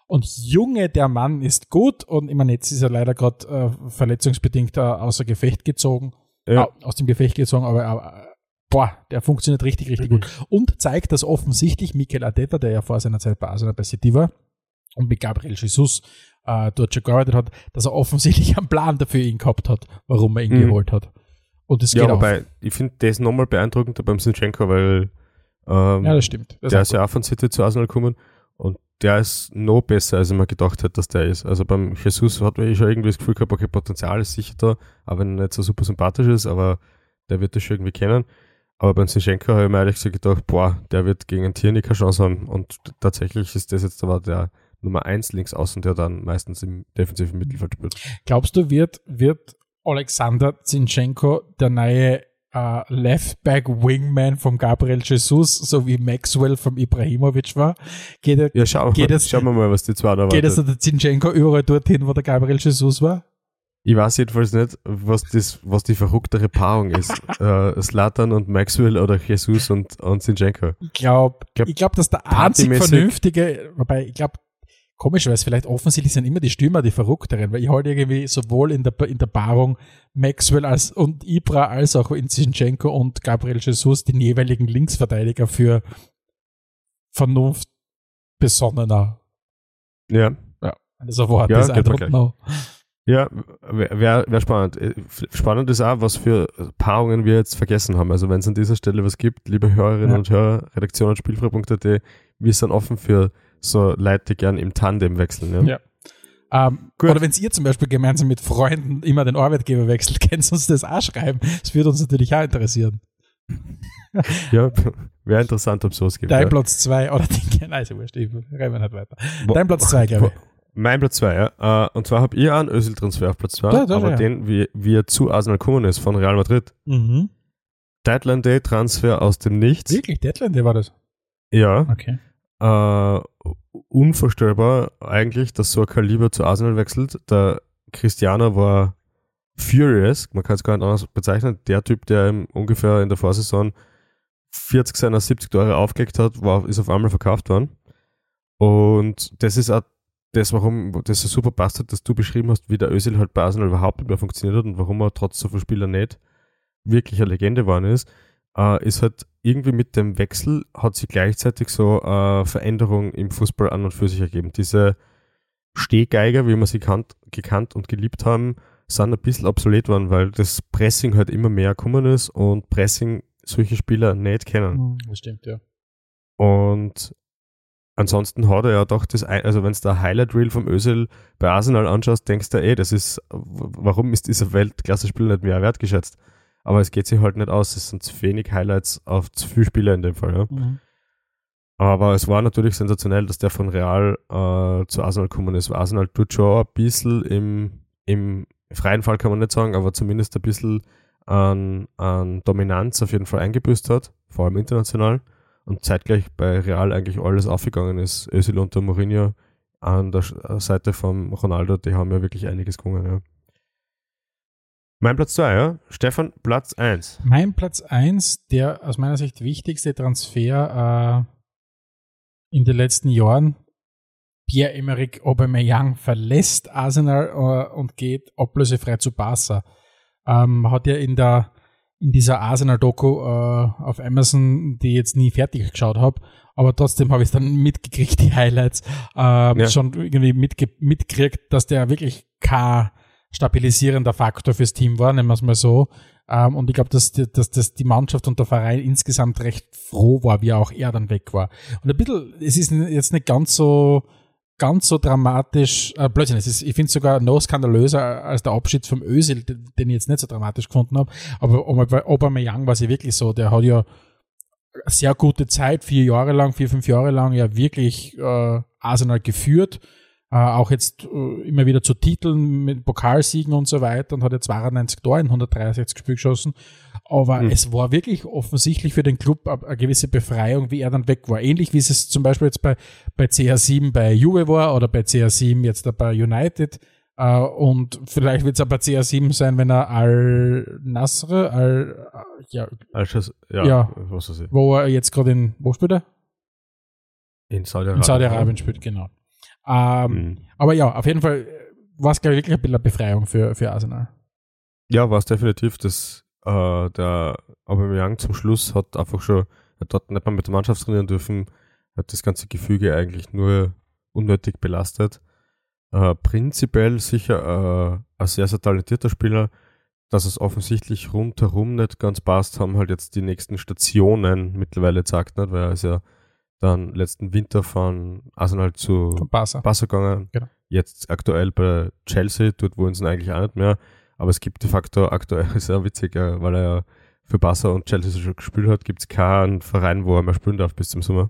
Und Junge, der Mann ist gut und ich meine, jetzt ist er leider gerade äh, verletzungsbedingt äh, außer Gefecht gezogen, Ja. au- aus dem Gefecht gezogen, aber äh, boah, der funktioniert richtig, richtig gut. Und zeigt, dass offensichtlich Mikel Arteta, der ja vor seiner Zeit bei Arsenal bei City war, und mit Gabriel Jesus äh, dort schon gearbeitet hat, dass er offensichtlich einen Plan dafür ihn gehabt hat, warum er ihn Mhm. geholt hat. Und das Ja, geht auf. wobei, ich finde das nochmal beeindruckender beim Sinchenko, weil ähm, Ja, das stimmt. Das der ist ja auch von City zu Arsenal gekommen der ist noch besser, als ich mir gedacht hätte, dass der ist. Also beim Jesus hat man eh schon irgendwie das Gefühl gehabt, okay, Potenzial ist sicher da, auch wenn er nicht so super sympathisch ist, aber der wird das schon irgendwie kennen. Aber beim Sinchenko habe ich mir ehrlich gesagt gedacht, boah, der wird gegen einen Tierney keine Chance haben. Und tatsächlich ist das jetzt aber der Nummer 1 links außen, der dann meistens im defensiven Mittelfeld spielt. Glaubst du, wird, wird Alexander Zinchenko der neue äh, Left-Back-Wingman von Gabriel Jesus, so wie Maxwell vom Ibrahimovic war? Geht, er, Ja, schau, Geht es- schauen wir mal, was die zwei da geht es erwartet. der Zinchenko überall dorthin, wo der Gabriel Jesus war? Ich weiß jedenfalls nicht, was das, was die verrücktere Paarung ist. äh, Slatan und Maxwell oder Jesus und, und Sinchenko. Ich glaube, Glaub, ich glaube, dass der einzig vernünftige, wobei ich glaube, komischerweise vielleicht offensichtlich sind immer die Stürmer die verrückteren, weil ich halte irgendwie sowohl in der, in der Paarung Maxwell als und Ibra als auch in Zinchenko und Gabriel Jesus den jeweiligen Linksverteidiger für Vernunft besonnener. Ja. Also Wort Ja, ist I geht mir don't gleich. know. Ja, wäre wär, spannend. Äh, Spannend ist auch, was für Paarungen wir jetzt vergessen haben. Also wenn es an dieser Stelle was gibt, liebe Hörerinnen Ja. und Hörer, redaktion at spielfrei.at, wir sind offen für so Leute, die gern im Tandem wechseln. Ja? Ja. Ähm, Gut. oder wenn ihr zum Beispiel gemeinsam mit Freunden immer den Arbeitgeber wechselt, könnt ihr uns das auch schreiben. Das würde uns natürlich auch interessieren. Ja, wäre interessant, ob es sowas gibt. Dein ja. Platz 2 oder die, nein, ist ja wurscht, ich reden wir nicht weiter. Wo- Dein Platz 2, glaube ich. Mein Platz 2, ja. Äh, und zwar habe ich auch einen Özil-Transfer auf Platz 2, Da, da, aber ja. den, wie, wie er zu Arsenal gekommen ist, von Real Madrid. Mhm. Deadline Day Transfer aus dem Nichts. Wirklich, Deadline, der war das. Ja. Okay. Äh, unvorstellbar eigentlich, dass so ein Kaliber zu Arsenal wechselt. Der Cristiano war furious, man kann es gar nicht anders bezeichnen. Der Typ, der ungefähr in der Vorsaison 40 seiner 70 Tore aufgelegt hat, war, ist auf einmal verkauft worden. Und das ist auch das, warum das so super passt hat, dass du beschrieben hast, wie der Özil halt bei Arsenal überhaupt nicht mehr funktioniert hat und warum er trotz so vielen Spielern nicht wirklich eine Legende geworden ist, äh, ist halt irgendwie mit dem Wechsel hat sich gleichzeitig so äh, Veränderung im Fußball an und für sich ergeben. Diese Stehgeiger, wie wir sie kannt, gekannt und geliebt haben, sind ein bisschen obsolet worden, weil das Pressing halt immer mehr gekommen ist und Pressing solche Spieler nicht kennen. Das stimmt, ja. Und ansonsten hat er ja doch das, also wenn du da Highlight Reel vom Özil bei Arsenal anschaust, denkst du, ey, das ist, warum ist dieser Weltklasse-Spieler nicht mehr wertgeschätzt? Aber es geht sich halt nicht aus, es sind zu wenig Highlights auf zu viele Spieler in dem Fall, ja. Mhm. Aber es war natürlich sensationell, dass der von Real äh, zu Arsenal gekommen ist. Arsenal tut schon ein bisschen im, im freien Fall kann man nicht sagen, aber zumindest ein bisschen an, an Dominanz auf jeden Fall eingebüßt hat, vor allem international. Und zeitgleich bei Real eigentlich alles aufgegangen ist. Özil und der Mourinho an der Sch- Seite von Ronaldo, die haben ja wirklich einiges gewonnen, ja. Mein Platz 2, ja. Stefan, Platz 1. Mein Platz 1, der aus meiner Sicht wichtigste Transfer äh, in den letzten Jahren, Pierre-Emerick Aubameyang verlässt Arsenal äh, und geht ablösefrei zu Barca. Ähm, hat ja in der in dieser Arsenal-Doku äh, auf Amazon, die ich jetzt nie fertig geschaut habe, aber trotzdem habe ich dann mitgekriegt, die Highlights, ähm, Ja. schon irgendwie mitge mitgekriegt, dass der wirklich kein stabilisierender Faktor fürs Team war, nennen wir es mal so. Ähm, und ich glaube, dass, die- dass, dass die Mannschaft und der Verein insgesamt recht froh war, wie auch er dann weg war. Und ein bisschen, es ist jetzt nicht ganz so ganz so dramatisch, äh, Blödsinn, es ist, ich finde es sogar noch skandalöser als der Abschied vom Özil, den, den ich jetzt nicht so dramatisch gefunden habe. Aber bei Aubameyang war es ja wirklich so, der hat ja sehr gute Zeit, vier Jahre lang, vier, fünf Jahre lang ja wirklich äh, Arsenal geführt. Äh, auch jetzt äh, immer wieder zu Titeln mit Pokalsiegen und so weiter und hat ja 92 Tore in 163 Spiel geschossen. Aber Hm. es war wirklich offensichtlich für den Club eine, gewisse Befreiung, wie er dann weg war. Ähnlich wie es zum Beispiel jetzt bei, bei CR7 bei Juve war oder bei CR7 jetzt bei United. Äh, und vielleicht wird es bei CR7 sein, wenn er Al-Nasr, Al, äh, ja, Also, ja, Ja. was weiß ich. wo er jetzt gerade in, wo spielt er? In Saudi-Arabien. In Saudi-Arabien spielt, genau. Ähm, Mhm. Aber ja, auf jeden Fall war es, glaube ich, wirklich ein bisschen eine Befreiung für, für Arsenal. Ja, war es definitiv. Das, äh, der Aubameyang zum Schluss hat einfach schon, er hat dort nicht mal mit der Mannschaft trainieren dürfen, hat das ganze Gefüge eigentlich nur unnötig belastet. Äh, prinzipiell sicher äh, ein sehr, sehr talentierter Spieler. Dass es offensichtlich rundherum nicht ganz passt, haben halt jetzt die nächsten Stationen mittlerweile gesagt, nicht? weil er ist ja dann letzten Winter von Arsenal zu Von Barca. Barca gegangen. Genau. Jetzt aktuell bei Chelsea, dort wollen sie ihn eigentlich auch nicht mehr. Aber es gibt de facto aktuell, ist ja witzig, äh, weil er ja für Barca und Chelsea schon gespielt hat, gibt es keinen Verein, wo er mehr spielen darf bis zum Sommer.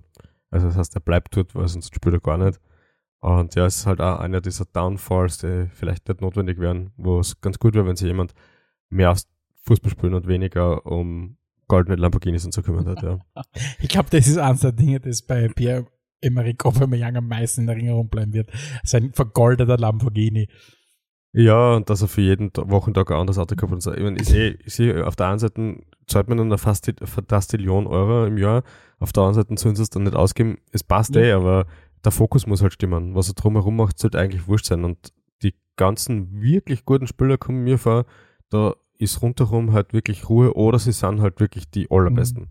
Also das heißt, er bleibt dort, weil sonst spielt er gar nicht. Und ja, es ist halt auch einer dieser Downfalls, die vielleicht nicht notwendig wären, wo es ganz gut wäre, wenn sich jemand mehr aufs Fußball spielen und weniger um goldene Lamborghinis und so kümmert hat, ja. Ich glaube, das ist eines der Dinge, das bei Pierre Emerick Aubameyang am meisten in Erinnerung bleiben wird. Sein vergoldeter Lamborghini. Ja, und dass er für jeden Ta- Wochentag ein anderes Auto hat. und so. Ich, meine, ich sehe, ich sehe, auf der einen Seite zahlt man dann fast Fantastillion Euro im Jahr, auf der anderen Seite sollen sie es dann nicht ausgeben. Es passt Ja. eh, aber der Fokus muss halt stimmen. Was er drumherum macht, sollte eigentlich wurscht sein. Und die ganzen wirklich guten Spieler kommen mir vor, da ist rundherum halt wirklich Ruhe oder sie sind halt wirklich die allerbesten.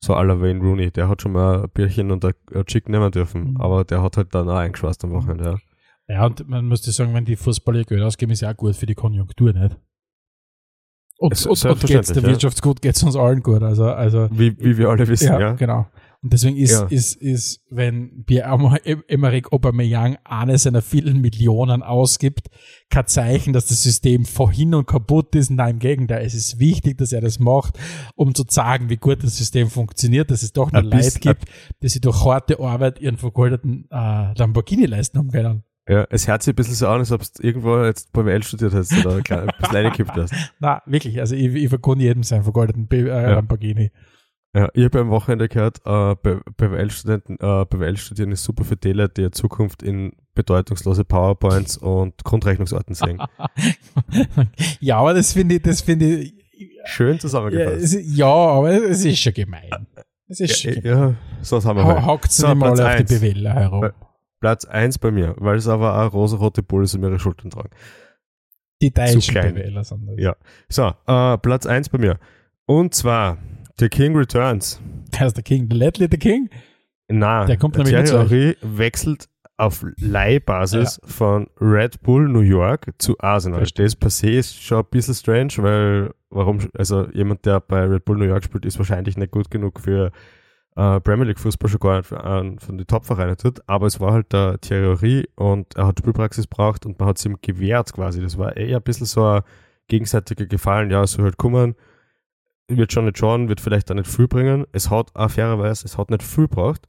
So à la Wayne Rooney, der hat schon mal ein Bierchen und ein Chick nehmen dürfen, Mhm. aber der hat halt dann auch eingeschweißt am Wochenende, ja. Ja, und man müsste sagen, wenn die Fußballer Geld ausgeben, ist ja auch gut für die Konjunktur, nicht? Und, Es- und, und geht's der ja. Wirtschaft gut, geht's uns allen gut. Also, also Wie, wie wir alle wissen, ja, ja. genau. Und deswegen ist, Ja. ist, ist, wenn Pierre-Emerick Aubameyang eine seiner vielen Millionen ausgibt, kein Zeichen, dass das System vorhin und kaputt ist. Nein, im Gegenteil. Es ist wichtig, dass er das macht, um zu zeigen, wie gut das System funktioniert, dass es doch noch bisschen- Leute gibt, die sich durch harte Arbeit ihren vergoldeten äh, Lamborghini leisten haben können. Ja, es hört sich ein bisschen so an, als ob du irgendwo jetzt BWL studiert hast oder ein bisschen reingekippt hast. Na, wirklich. Also ich, ich vergunde jedem seinen vergoldeten B äh, Ja. Lamborghini. Ja, ich habe am Wochenende gehört, äh, BWL-Studenten, äh, BWL-Studieren ist super für die Leute, die ihre Zukunft in bedeutungslose PowerPoints und Grundrechnungsorten sehen. ja, aber das finde ich, das finde ich, Schön ja, zusammengefasst. es, ja, aber es ist schon gemein. Es ist schon Ja, gemein. ja, so haben wir Ha- mal. Hockt So, mal auf die eins. Bewähler herum. Äh, Platz 1 bei mir, weil es aber auch rosa-rote Bulls um ihre Schultern tragen. Die deutschen. Bewähler sind das. Ja. So, äh, Platz 1 bei mir. Und zwar The King Returns. Wer ist der King? Der Ledley der King? Na, Der kommt nämlich Thierry Henry wechselt auf Leihbasis von Red Bull New York zu Arsenal. Verstehe. Das per se ist schon ein bisschen strange, weil warum, also jemand, der bei Red Bull New York spielt, ist wahrscheinlich nicht gut genug für äh, Premier League Fußball schon gar nicht für einen von den Top-Vereinen tut, aber es war halt der Henry und er hat Spielpraxis braucht und man hat es ihm gewährt quasi. Das war eher ein bisschen so ein gegenseitiger Gefallen, ja, so halt kommen, wird schon nicht schauen, wird vielleicht auch nicht viel bringen. Es hat auch fairerweise, es hat nicht viel gebraucht,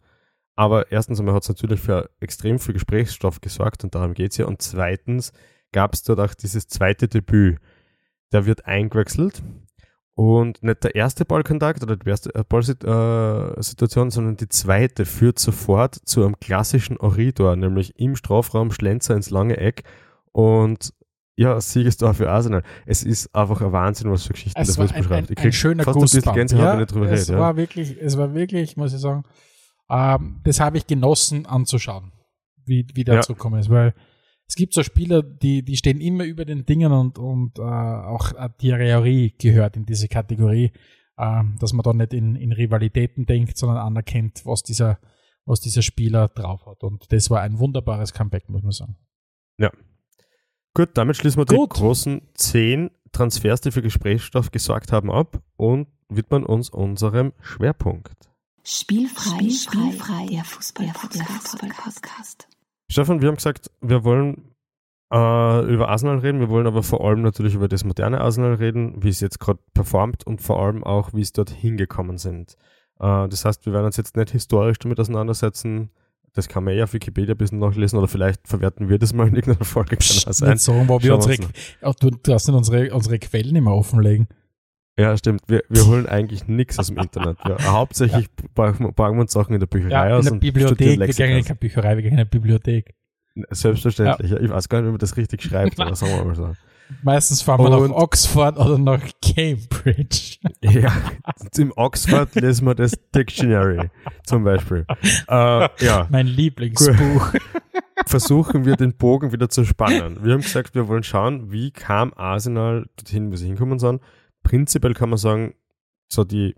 aber erstens einmal hat es natürlich für extrem viel Gesprächsstoff gesorgt und darum geht es ja. Und zweitens gab es dort auch dieses zweite Debüt. Der wird eingewechselt und nicht der erste Ballkontakt oder die erste äh, Ballsituation, sondern die zweite führt sofort zu einem klassischen Oritor, nämlich im Strafraum Schlenzer ins lange Eck und ja, Siegestor für Arsenal. Es ist einfach ein Wahnsinn, was für Geschichten Es das was ein, ein, beschreibt. Ich ein krieg schöner fast ein bisschen. Gänsehaut, Ja, wenn ich drüber es rede. Ja. war wirklich, es war wirklich, muss ich sagen, ähm, das habe ich genossen anzuschauen, wie, wie der Ja. zurückgekommen ist, weil es gibt so Spieler, die, die stehen immer über den Dingen und, und äh, auch äh, Thierry Henry gehört in diese Kategorie, ähm, dass man da nicht in, in Rivalitäten denkt, sondern anerkennt, was dieser, was dieser Spieler drauf hat. Und das war ein wunderbares Comeback, muss man sagen. Gut, damit schließen wir Gut. die großen zehn Transfers, die für Gesprächsstoff gesorgt haben, ab und widmen uns unserem Schwerpunkt. Spielfrei, spielfrei, der Fußball-Podcast. Stefan, wir haben gesagt, wir wollen äh, über Arsenal reden, wir wollen aber vor allem natürlich über das moderne Arsenal reden, wie es jetzt gerade performt und vor allem auch, wie es dort hingekommen sind. Äh, das heißt, wir werden uns jetzt nicht historisch damit auseinandersetzen. Das kann man eher auf Wikipedia ein bisschen nachlesen oder vielleicht verwerten wir das mal in irgendeiner Folge. Kann auch sein. Sagen, wo wir unsere, uns oh, du darfst nicht unsere, unsere Quellen immer offenlegen. Ja, stimmt. Wir, wir holen eigentlich nichts aus dem Internet. Wir, hauptsächlich brauchen, brauchen wir uns Sachen in der Bücherei Ja, in aus der und Bibliothek. Wir gehen in keine Bücherei, wir gehen in eine Bibliothek. Selbstverständlich. Ja. Ich weiß gar nicht, wie man das richtig schreibt, aber sagen wir mal so. Meistens fahren wir nach Oxford oder nach Cambridge. Ja, im Oxford lesen wir das Dictionary zum Beispiel. Äh, ja, Mein Lieblingsbuch. versuchen wir den Bogen wieder zu spannen. Wir haben gesagt, wir wollen schauen, wie kam Arsenal dorthin, wo sie hinkommen sind. Prinzipiell kann man sagen, so die,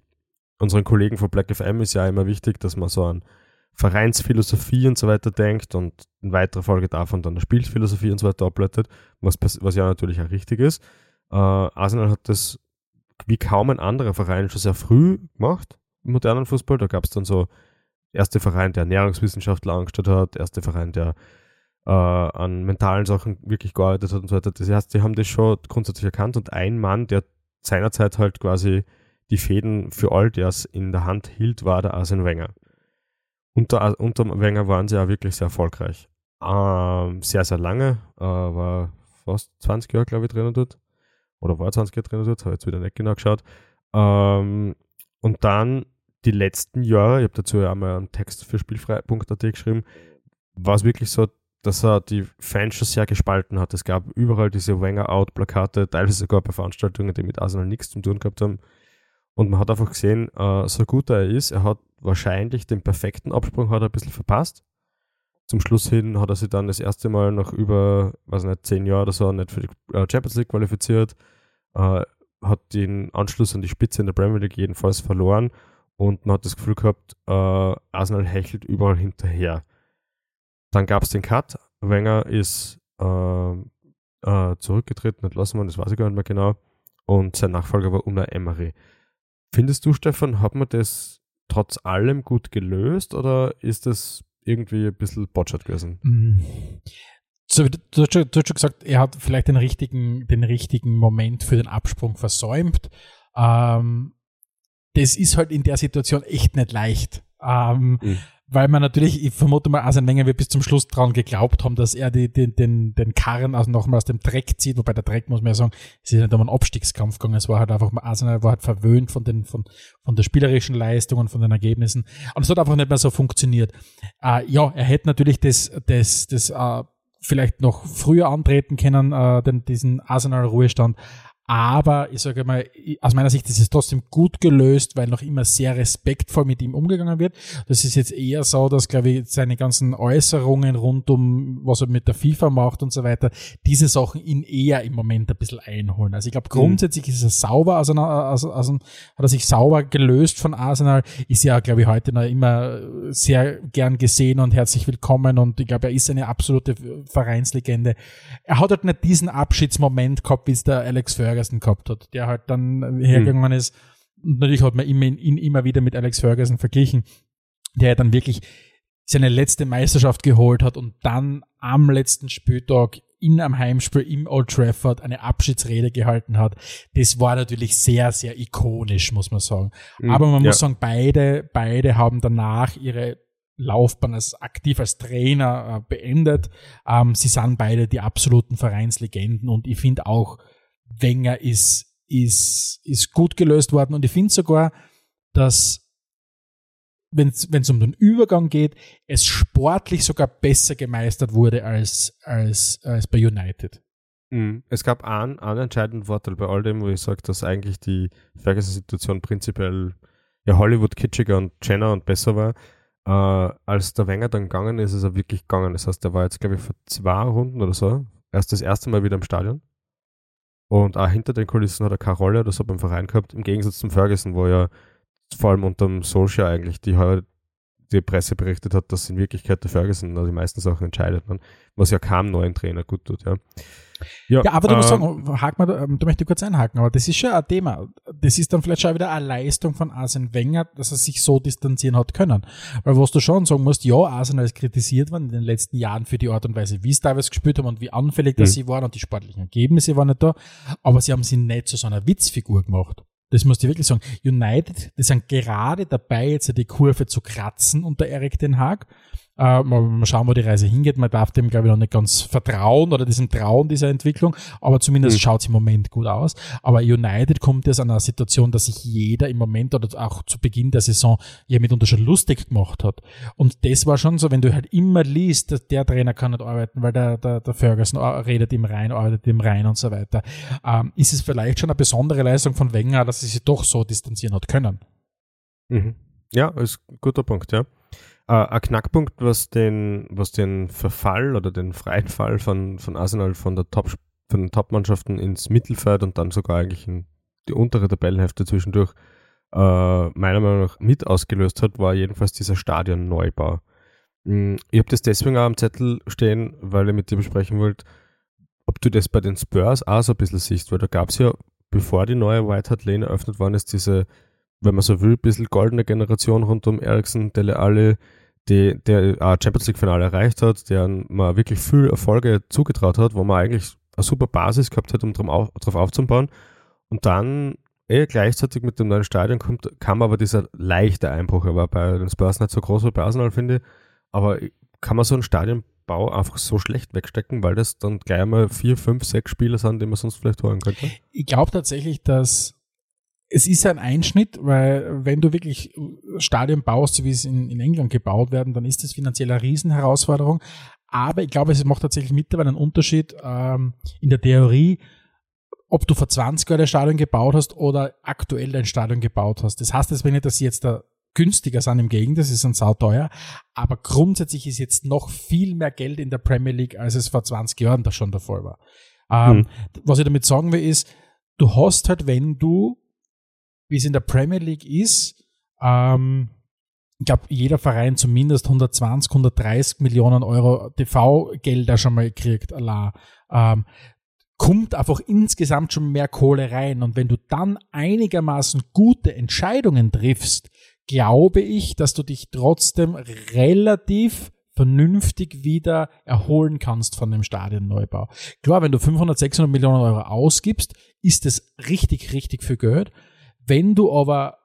unseren Kollegen von Black FM ist ja immer wichtig, dass man so an Vereinsphilosophie und so weiter denkt und in weiterer Folge davon dann der Spielphilosophie und so weiter ableitet, was, was ja natürlich auch richtig ist. Äh, Arsenal hat das wie kaum ein anderer Verein schon sehr früh gemacht im modernen Fußball. Da gab es dann so erste Verein, der Ernährungswissenschaftler angestellt hat, erste Verein, der äh, an mentalen Sachen wirklich gearbeitet hat und so weiter. Das heißt, die haben das schon grundsätzlich erkannt und ein Mann, der seinerzeit halt quasi die Fäden für all das in der Hand hielt, war der Arsene Wenger. Unter, unter Wenger waren sie ja wirklich sehr erfolgreich. Ähm, sehr, sehr lange, äh, war fast 20 Jahre, glaube ich, drinnen dort. Oder war 20 Jahre drinnen dort, habe jetzt wieder nicht genau geschaut. Ähm, und dann die letzten Jahre, ich habe dazu ja einmal einen Text für spielfrei.at geschrieben, war es wirklich so, dass er die Fans schon sehr gespalten hat. Es gab überall diese Wenger-Out-Plakate, teilweise sogar bei Veranstaltungen, die mit Arsenal nichts zu tun gehabt haben. Und man hat einfach gesehen, äh, so gut er ist, er hat wahrscheinlich den perfekten Absprung hat er ein bisschen verpasst. Zum Schluss hin hat er sich dann das erste Mal nach über, weiß nicht, zehn Jahren oder so nicht für die äh, Champions League qualifiziert, äh, hat den Anschluss an die Spitze in der Premier League jedenfalls verloren und man hat das Gefühl gehabt, äh, Arsenal hechelt überall hinterher. Dann gab es den Cut, Wenger ist äh, äh, zurückgetreten, entlassen worden, das weiß ich gar nicht mehr genau, und sein Nachfolger war Una Emery. Findest du, Stefan, hat man das trotz allem gut gelöst oder ist das irgendwie ein bisschen botschert gewesen? Mm. So, du, hast schon, du hast schon gesagt, er hat vielleicht den richtigen, den richtigen Moment für den Absprung versäumt. Ähm, das ist halt in der Situation echt nicht leicht. Ähm, mhm weil man natürlich, ich vermute mal, Arsene Wenger wird bis zum Schluss dran geglaubt haben, dass er die, den, den, den Karren also nochmal aus dem Dreck zieht, wobei der Dreck, muss man ja sagen, es ist nicht um einen Abstiegskampf gegangen, es war halt einfach, Arsenal war halt verwöhnt von den, von, von der spielerischen Leistung und von den Ergebnissen. Und es hat einfach nicht mehr so funktioniert. Äh, ja, er hätte natürlich das, das, das, äh, vielleicht noch früher antreten können, äh, den, diesen Arsenal-Ruhestand, aber ich sage mal, aus meiner Sicht ist es trotzdem gut gelöst, weil noch immer sehr respektvoll mit ihm umgegangen wird. Das ist jetzt eher so, dass, glaube ich, seine ganzen Äußerungen rund um, was er mit der FIFA macht und so weiter, diese Sachen ihn eher im Moment ein bisschen einholen. Also ich glaube, grundsätzlich mhm. ist er sauber, also, also, also hat er sich sauber gelöst von Arsenal, ist ja, glaube ich, heute noch immer sehr gern gesehen und herzlich willkommen und ich glaube, er ist eine absolute Vereinslegende. Er hat halt nicht diesen Abschiedsmoment gehabt, wie es der Alex Ferguson Ferguson gehabt hat, der halt dann hergegangen mhm. ist. Und natürlich hat man ihn, ihn immer wieder mit Alex Ferguson verglichen, der dann wirklich seine letzte Meisterschaft geholt hat und dann am letzten Spieltag in einem Heimspiel im Old Trafford eine Abschiedsrede gehalten hat. Das war natürlich sehr, sehr ikonisch, muss man sagen. Mhm, Aber man ja. muss sagen, beide, beide haben danach ihre Laufbahn als aktiv als Trainer äh, beendet. Ähm, sie sind beide die absoluten Vereinslegenden und ich finde auch, Wenger ist, ist, ist gut gelöst worden. Und ich finde sogar, dass wenn es um den Übergang geht, es sportlich sogar besser gemeistert wurde als, als, als bei United. Mhm. Es gab einen, einen entscheidenden Vorteil bei all dem, wo ich sage, dass eigentlich die Ferguson-Situation prinzipiell ja Hollywood kitschiger und Jenner und besser war. Äh, als der Wenger dann gegangen ist, ist er wirklich gegangen. Das heißt, er war jetzt, glaube ich, vor zwei Runden oder so erst das erste Mal wieder im Stadion. Und auch hinter den Kulissen hat er keine Rolle oder so beim Verein gehabt, im Gegensatz zum Ferguson, wo ja vor allem unter dem Solskjaer eigentlich die, die Presse berichtet hat, dass in Wirklichkeit der Ferguson also die meisten Sachen entscheidet, man, was ja keinem neuen Trainer gut tut. Ja. Ja, ja aber du äh, musst sagen, hak mal, ähm, du möchtest kurz einhaken, aber das ist schon ein Thema. Das ist dann vielleicht schon wieder eine Leistung von Arsene Wenger, dass er sich so distanzieren hat können. Weil was du schon sagen musst, ja, Arsenal ist kritisiert worden in den letzten Jahren für die Art und Weise, wie sie teilweise gespielt haben und wie anfällig mhm. sie waren und die sportlichen Ergebnisse waren nicht da, aber sie haben sie nicht zu so einer Witzfigur gemacht. Das muss ich wirklich sagen. United, die sind gerade dabei, jetzt die Kurve zu kratzen unter Eric Den Haag. Äh, mal, schauen, wo die Reise hingeht. Man darf dem, glaube ich, noch nicht ganz vertrauen oder diesem Trauen dieser Entwicklung, aber zumindest mhm. schaut es im Moment gut aus. Aber United kommt jetzt an einer Situation, dass sich jeder im Moment oder auch zu Beginn der Saison ja mitunter schon lustig gemacht hat. Und das war schon so, wenn du halt immer liest, dass der Trainer kann nicht arbeiten, weil der, der, der Ferguson redet im Rhein, arbeitet im Rhein und so weiter, ähm, ist es vielleicht schon eine besondere Leistung von Wenger, dass sie sich doch so distanzieren hat können. Mhm. Ja, ist ein guter Punkt, ja. Uh, ein Knackpunkt, was den, was den Verfall oder den freien Fall von, von Arsenal von der Top, von den Top-Mannschaften ins Mittelfeld und dann sogar eigentlich in die untere Tabellenhälfte zwischendurch uh, meiner Meinung nach mit ausgelöst hat, war jedenfalls dieser Stadionneubau. Mm, ich habe das deswegen auch am Zettel stehen, weil ich mit dir besprechen wollte, ob du das bei den Spurs auch so ein bisschen siehst, weil da gab es ja, bevor die neue White Hart Lane eröffnet worden ist, diese, wenn man so will, ein bisschen goldene Generation rund um Ericsson, Dele Alli, die, der ein Champions League-Finale erreicht hat, der man wirklich viel Erfolge zugetraut hat, wo man eigentlich eine super Basis gehabt hat, um darauf aufzubauen. Und dann eh gleichzeitig mit dem neuen Stadion kommt, kam aber dieser leichte Einbruch. Er war bei den Spurs nicht so groß wie bei Arsenal, finde ich. Aber kann man so einen Stadionbau einfach so schlecht wegstecken, weil das dann gleich mal vier, fünf, sechs Spieler sind, die man sonst vielleicht holen könnte? Ich glaube tatsächlich, dass es ist ein Einschnitt, weil wenn du wirklich Stadien baust, wie es in, in England gebaut werden, dann ist das finanziell eine Riesenherausforderung. Aber ich glaube, es macht tatsächlich mittlerweile einen Unterschied ähm, in der Theorie, ob du vor 20 Jahren ein Stadion gebaut hast oder aktuell dein Stadion gebaut hast. Das heißt jetzt nicht, dass sie jetzt da günstiger sind im Gegenteil, das ist ein sauteuer, aber grundsätzlich ist jetzt noch viel mehr Geld in der Premier League, als es vor 20 Jahren da schon der Fall war. Ähm, mhm. Was ich damit sagen will, ist, du hast halt, wenn du, wie es in der Premier League ist, ähm, ich glaube, jeder Verein zumindest 120, 130 Millionen Euro TV-Gelder schon mal kriegt, Allah, ähm, kommt einfach insgesamt schon mehr Kohle rein. Und wenn du dann einigermaßen gute Entscheidungen triffst, glaube ich, dass du dich trotzdem relativ vernünftig wieder erholen kannst von dem Stadionneubau. Klar, wenn du 500, 600 Millionen Euro ausgibst, ist es richtig, richtig viel Geld. Wenn du aber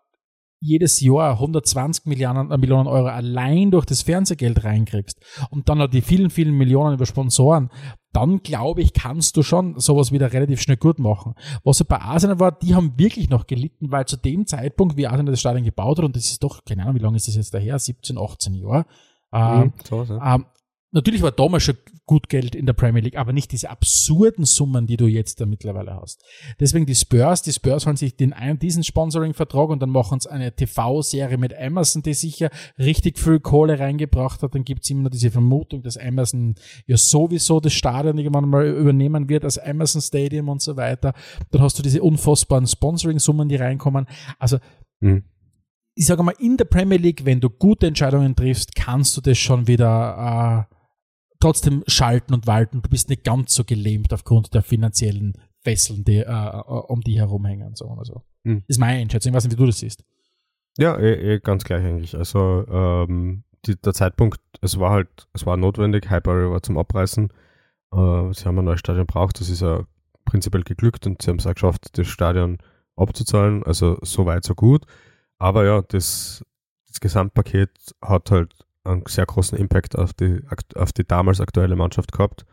jedes Jahr 120 Millionen, äh, Millionen Euro allein durch das Fernsehgeld reinkriegst und dann noch die vielen, vielen Millionen über Sponsoren, dann glaube ich, kannst du schon sowas wieder relativ schnell gut machen. Was bei Arsenal war, die haben wirklich noch gelitten, weil zu dem Zeitpunkt, wie Arsenal das Stadion gebaut hat, und das ist doch, keine Ahnung, wie lange ist das jetzt daher, 17, 18 Jahre, mhm, ähm, so, so. Ähm, Natürlich war damals schon gut Geld in der Premier League, aber nicht diese absurden Summen, die du jetzt da mittlerweile hast. Deswegen die Spurs, die Spurs holen sich den einen, diesen Sponsoring-Vertrag und dann machen sie eine TV-Serie mit Amazon, die sicher richtig viel Kohle reingebracht hat. Dann gibt es immer noch diese Vermutung, dass Amazon ja sowieso das Stadion irgendwann mal übernehmen wird als Amazon Stadium und so weiter. Dann hast du diese unfassbaren Sponsoring-Summen, die reinkommen. Also mhm ich sage mal, in der Premier League, wenn du gute Entscheidungen triffst, kannst du das schon wieder äh, trotzdem schalten und walten. Du bist nicht ganz so gelähmt aufgrund der finanziellen Fesseln, die äh, äh um die herumhängen. So oder so. Hm. Das ist meine Einschätzung. Ich weiß nicht, wie du das siehst. Ja, eh, eh ganz gleich eigentlich. Also ähm, die, der Zeitpunkt, es war halt, es war notwendig, Highbury war zum Abreißen. Äh, sie haben ein neues Stadion braucht, das ist ja prinzipiell geglückt und sie haben es auch geschafft, das Stadion abzuzahlen. Also so weit, so gut. Aber ja, das, das Gesamtpaket hat halt einen sehr großen Impact auf die, auf die damals aktuelle Mannschaft gehabt.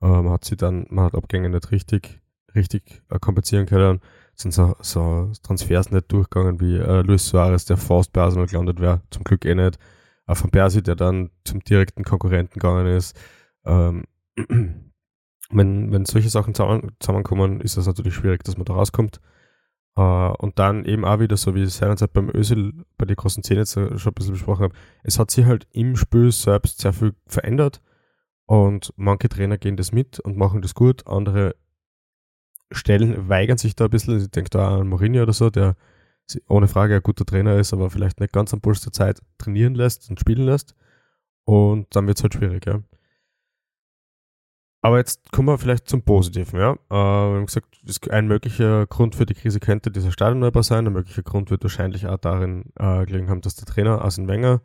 Ähm, hat sie dann, man hat Abgänge nicht richtig, richtig äh, kompensieren können. Sind so, so Transfers nicht durchgegangen wie äh, Luis Suarez, der fast bei Arsenal gelandet wäre, zum Glück eh nicht. Auch von Persi, der dann zum direkten Konkurrenten gegangen ist. Ähm, wenn, wenn solche Sachen zusammen, zusammenkommen, ist es natürlich schwierig, dass man da rauskommt. Uh, und dann eben auch wieder, so wie ich es seinerzeit beim Ösil bei den großen Szenen jetzt schon ein bisschen besprochen habe, es hat sich halt im Spiel selbst sehr viel verändert und manche Trainer gehen das mit und machen das gut, andere stellen, weigern sich da ein bisschen. Ich denke da an Mourinho oder so, der ohne Frage ein guter Trainer ist, aber vielleicht nicht ganz am Puls der Zeit trainieren lässt und spielen lässt. Und dann wird es halt schwierig, ja. Aber jetzt kommen wir vielleicht zum Positiven. Ja? Äh, wir haben gesagt, ein möglicher Grund für die Krise könnte dieser Stadionneubau sein. Ein möglicher Grund wird wahrscheinlich auch darin äh, gelegen haben, dass der Trainer Arsene Wenger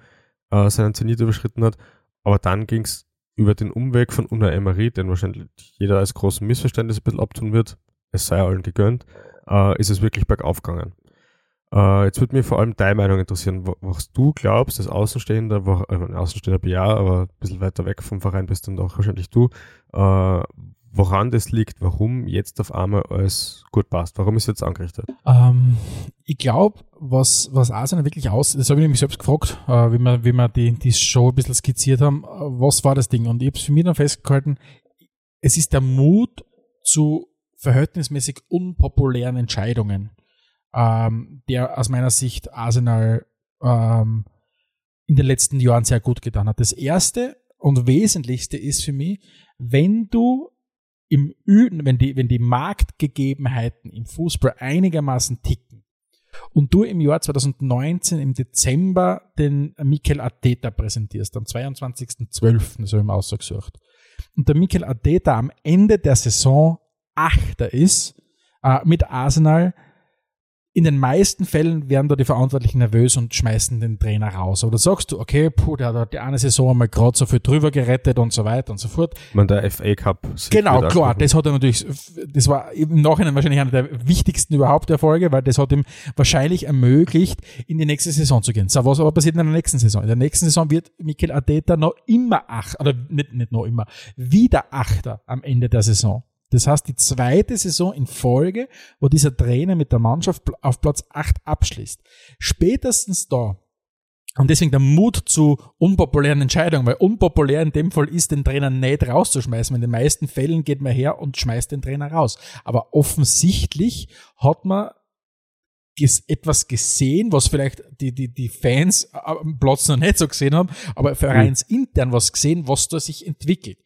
äh, seinen Zenit überschritten hat. Aber dann ging es über den Umweg von Una Emery, den wahrscheinlich jeder als großen Missverständnis ein bisschen abtun wird, es sei allen gegönnt, äh, ist es wirklich bergauf gegangen. Äh, jetzt würde mich vor allem deine Meinung interessieren, was du glaubst, als Außenstehender, wo, äh, Außenstehender ja, aber ein bisschen weiter weg vom Verein bist dann auch wahrscheinlich du, äh, woran das liegt, warum jetzt auf einmal alles gut passt, warum ist jetzt angerichtet? Ähm, ich glaube, was, was Arsenal wirklich aus, das habe ich mich selbst gefragt, äh, wie wir, wie wir die, die Show ein bisschen skizziert haben, äh, was war das Ding? Und ich habe es für mich dann festgehalten, es ist der Mut zu verhältnismäßig unpopulären Entscheidungen ähm, der aus meiner Sicht Arsenal ähm, in den letzten Jahren sehr gut getan hat. Das erste und wesentlichste ist für mich, wenn du im Ü wenn die, wenn die Marktgegebenheiten im Fußball einigermaßen ticken und du im Jahr 2019 im Dezember den Mikel Arteta präsentierst, am 22.12., so im ausgesucht, und der Mikel Arteta am Ende der Saison Achter ist, äh, mit Arsenal, in den meisten Fällen werden da die Verantwortlichen nervös und schmeißen den Trainer raus. Oder sagst du, okay, puh, der hat die eine Saison einmal gerade so viel drüber gerettet und so weiter und so fort. Man, der FA Cup. Genau, klar, das hat er natürlich, das war im Nachhinein wahrscheinlich einer der wichtigsten überhaupt Erfolge, weil das hat ihm wahrscheinlich ermöglicht, in die nächste Saison zu gehen. So, was aber passiert in der nächsten Saison? In der nächsten Saison wird Mikel Arteta noch immer acht, oder nicht, nicht noch immer, wieder Achter am Ende der Saison. Das heißt, die zweite Saison in Folge, wo dieser Trainer mit der Mannschaft auf Platz 8 abschließt. Spätestens da Und deswegen der Mut zu unpopulären Entscheidungen, weil unpopulär in dem Fall ist, den Trainer nicht rauszuschmeißen. In den meisten Fällen geht man her und schmeißt den Trainer raus. Aber offensichtlich hat man etwas gesehen, was vielleicht die, die, die Fans am Platz noch nicht so gesehen haben, aber vereinsintern was gesehen, was da sich entwickelt.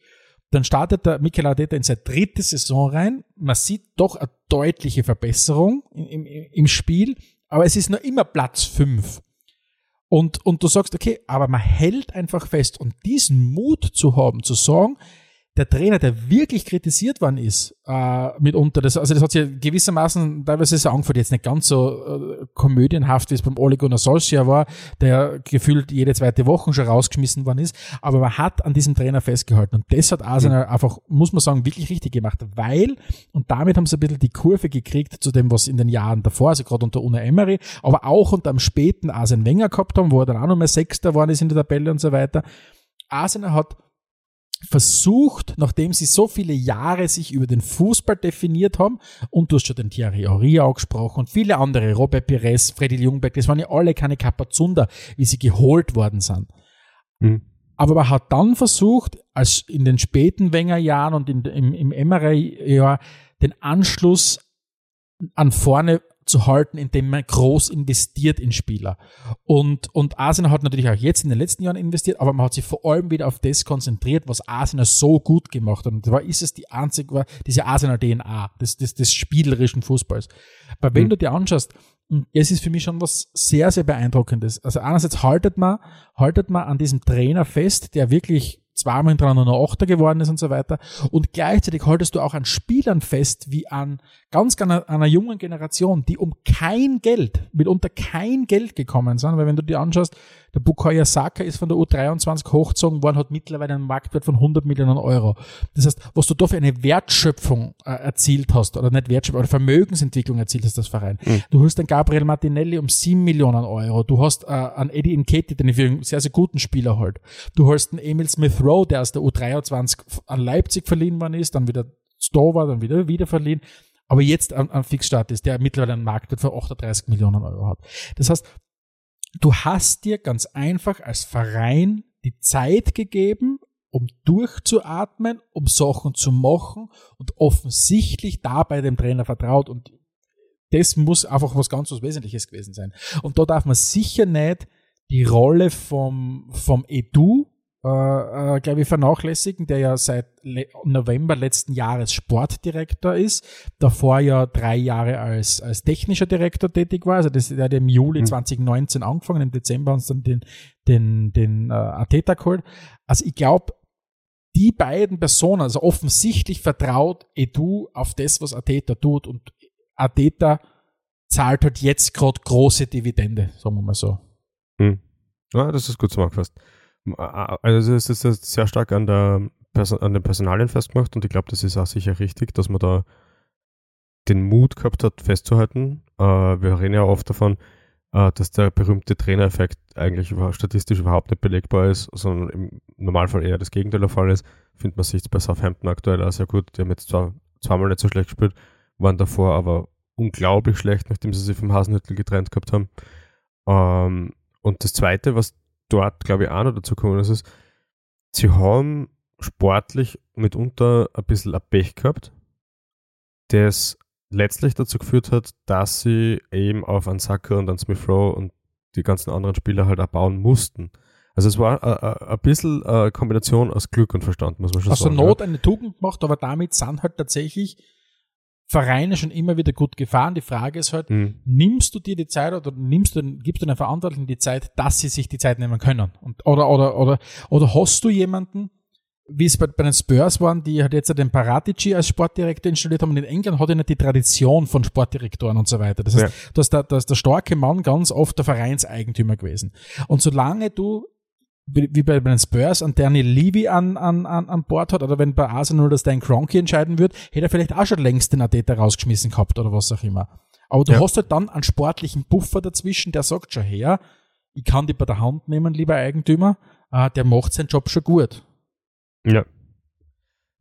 Dann startet der Mikel Arteta in seine dritte Saison rein. Man sieht doch eine deutliche Verbesserung im, im, im Spiel, aber es ist noch immer Platz fünf. Und, und du sagst, okay, aber man hält einfach fest. Und diesen Mut zu haben, zu sagen, der Trainer, der wirklich kritisiert worden ist, äh, mitunter, das, also das hat sich gewissermaßen teilweise so angefühlt, jetzt nicht ganz so äh, komödienhaft, wie es beim Ole Gunnar Solskjaer war, der gefühlt jede zweite Woche schon rausgeschmissen worden ist, aber man hat an diesem Trainer festgehalten und das hat Arsenal mhm. einfach, muss man sagen, wirklich richtig gemacht, weil, und damit haben sie ein bisschen die Kurve gekriegt zu dem, was in den Jahren davor, also gerade unter Una Emery, aber auch unter einem späten Arsen Wenger gehabt haben, wo er dann auch noch mal Sechster geworden ist in der Tabelle und so weiter. Arsenal hat versucht, nachdem sie so viele Jahre sich über den Fußball definiert haben, und du hast schon den Thierry Henry angesprochen und viele andere, Robert Pires, Freddy Ljungberg, das waren ja alle keine Kapazunder, wie sie geholt worden sind. Mhm. Aber man hat dann versucht, als in den späten Wenger-Jahren und in, im, im Emmerer-Jahr den Anschluss an vorne zu halten, indem man groß investiert in Spieler. Und, und Arsenal hat natürlich auch jetzt in den letzten Jahren investiert, aber man hat sich vor allem wieder auf das konzentriert, was Arsenal so gut gemacht hat. Und zwar ist es die einzige, war diese Arsenal-DNA, des, des, des spielerischen Fußballs. Weil wenn mhm. du dir anschaust, es ist für mich schon was sehr, sehr beeindruckendes. Also einerseits haltet man, haltet man an diesem Trainer fest, der wirklich zweimal hintereinander noch Achter geworden ist und so weiter. Und gleichzeitig haltest du auch an Spielern fest, wie an ganz einer, einer jungen Generation, die um kein Geld, mitunter kein Geld gekommen sind. Weil wenn du dir anschaust, der Bukayo Saka ist von der U23 hochgezogen worden, hat mittlerweile einen Marktwert von 100 Millionen Euro. Das heißt, was du da für eine Wertschöpfung äh, erzielt hast, oder nicht Wertschöpfung, oder Vermögensentwicklung erzielt hast, das Verein. Mhm. Du hast einen Gabriel Martinelli um 7 Millionen Euro. Du hast äh, einen Eddie Nketi, den ich für einen sehr, sehr guten Spieler halt. Du hast einen Emil Smith Rowe, der aus der U23 an Leipzig verliehen worden ist, dann wieder da war, dann wieder wieder verliehen aber jetzt am, am Fixstart ist, der mittlerweile einen Marktwert von 38 Millionen Euro hat. Das heißt, du hast dir ganz einfach als Verein die Zeit gegeben, um durchzuatmen, um Sachen zu machen und offensichtlich dabei dem Trainer vertraut und das muss einfach was ganz was Wesentliches gewesen sein. Und da darf man sicher nicht die Rolle vom, vom Edu äh, äh, glaube ich, vernachlässigen, der ja seit Le November letzten Jahres Sportdirektor ist, davor ja drei Jahre als, als technischer Direktor tätig war. Also das, der hat im Juli mhm. 2019 angefangen, im Dezember uns dann den, den, den äh, Ateta geholt. Also ich glaube, die beiden Personen, also offensichtlich vertraut Edu auf das, was Ateta tut und Ateta zahlt halt jetzt gerade große Dividende, sagen wir mal so. Hm. Ja, das ist gut zusammengefasst. Also es ist sehr stark an, der Person, an den Personalien festgemacht und ich glaube, das ist auch sicher richtig, dass man da den Mut gehabt hat, festzuhalten. Äh, wir reden ja oft davon, äh, dass der berühmte Trainereffekt eigentlich statistisch überhaupt nicht belegbar ist, sondern im Normalfall eher das Gegenteil der Fall ist. Findet man sich bei Southampton aktuell auch sehr gut. Die haben jetzt zwar zweimal nicht so schlecht gespielt, waren davor aber unglaublich schlecht, nachdem sie sich vom Hasenhüttel getrennt gehabt haben. Ähm, und das Zweite, was dort, glaube ich, auch noch dazu kommen ist, sie haben sportlich mitunter ein bisschen ein Pech gehabt, das letztlich dazu geführt hat, dass sie eben auf einen Sacker und einen Smith Rowe und die ganzen anderen Spieler halt auch bauen mussten. Also es war ein bisschen eine Kombination aus Glück und Verstand, muss man schon aus sagen. Der Not ja. eine Tugend gemacht, aber damit sind halt tatsächlich Vereine schon immer wieder gut gefahren. Die Frage ist halt, mhm. nimmst du dir die Zeit oder nimmst du, gibst du den Verantwortlichen die Zeit, dass sie sich die Zeit nehmen können? Und, oder, oder, oder, oder hast du jemanden, wie es bei, bei den Spurs waren, die halt jetzt den Paratici als Sportdirektor installiert haben. Und in England hat er nicht die Tradition von Sportdirektoren und so weiter. Das heißt, ja. dass der, dass der starke Mann ganz oft der Vereinseigentümer gewesen. Und solange du wie bei, den Spurs an Danny Levy an, an, an, an Bord hat, oder wenn bei Arsenal das Dan Cronky entscheiden wird, hätte er vielleicht auch schon längst den Ateta rausgeschmissen gehabt oder was auch immer. Aber du ja. hast halt dann einen sportlichen Buffer dazwischen, der sagt schon her, ich kann die bei der Hand nehmen, lieber Eigentümer, äh, der macht seinen Job schon gut. Ja.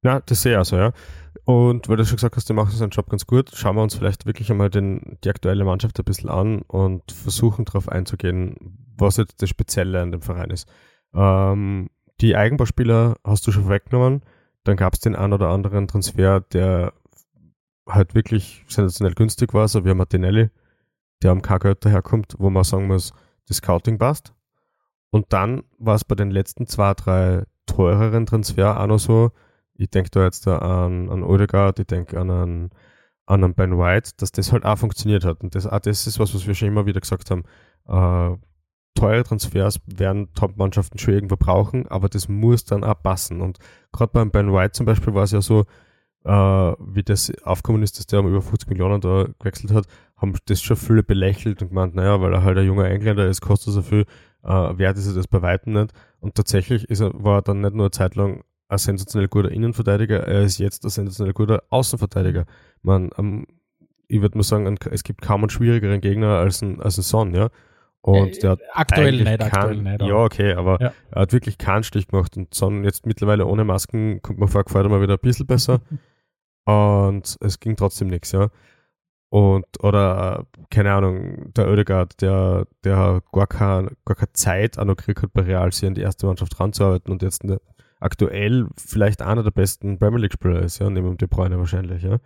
Ja, das sehe ich also, ja. Und weil du schon gesagt hast, die machen seinen Job ganz gut, schauen wir uns vielleicht wirklich einmal den, die aktuelle Mannschaft ein bisschen an und versuchen darauf einzugehen, was jetzt das Spezielle an dem Verein ist. Ähm, die Eigenbauspieler hast du schon weggenommen. Dann gab es den einen oder anderen Transfer, der halt wirklich sensationell günstig war, so wie Martinelli, der am K-Geld daherkommt, wo man sagen muss, das Scouting passt. Und dann war es bei den letzten zwei, drei teureren Transfer auch noch so, ich denke da jetzt an, an Odegaard, ich denke an an einen Ben White, dass das halt auch funktioniert hat. Und das, auch das ist was, was wir schon immer wieder gesagt haben. Äh, teure Transfers werden Top-Mannschaften schon irgendwo brauchen, aber das muss dann auch passen. Und gerade beim Ben White zum Beispiel war es ja so, äh, wie das aufgekommen ist, dass der um über 50 Millionen da gewechselt hat, haben das schon viele belächelt und gemeint, naja, weil er halt ein junger Engländer ist, kostet so viel, äh, wert ist er das bei Weitem nicht. Und tatsächlich ist er, war er dann nicht nur eine Zeit lang ein sensationell guter Innenverteidiger, er ist jetzt ein sensationell guter Außenverteidiger. Man, ähm, ich würde mal sagen, es gibt kaum einen schwierigeren Gegner als ein, als ein Son, ja. Und Äh, der hat aktuell nicht, kein, aktuell nicht. Ja, okay, aber Ja. er hat wirklich keinen Stich gemacht und Son jetzt mittlerweile ohne Masken kommt mir vor, gefällt mal wieder ein bisschen besser. und es ging trotzdem nichts, ja. Und, oder, äh, keine Ahnung, der Oedegaard, der, der gar, kein, gar keine Zeit auch noch gekriegt hat, bei Real sich an die erste Mannschaft ranzuarbeiten und jetzt ne, aktuell vielleicht einer der besten Premier League-Spieler ist, ja, neben dem De Bruyne wahrscheinlich, ja.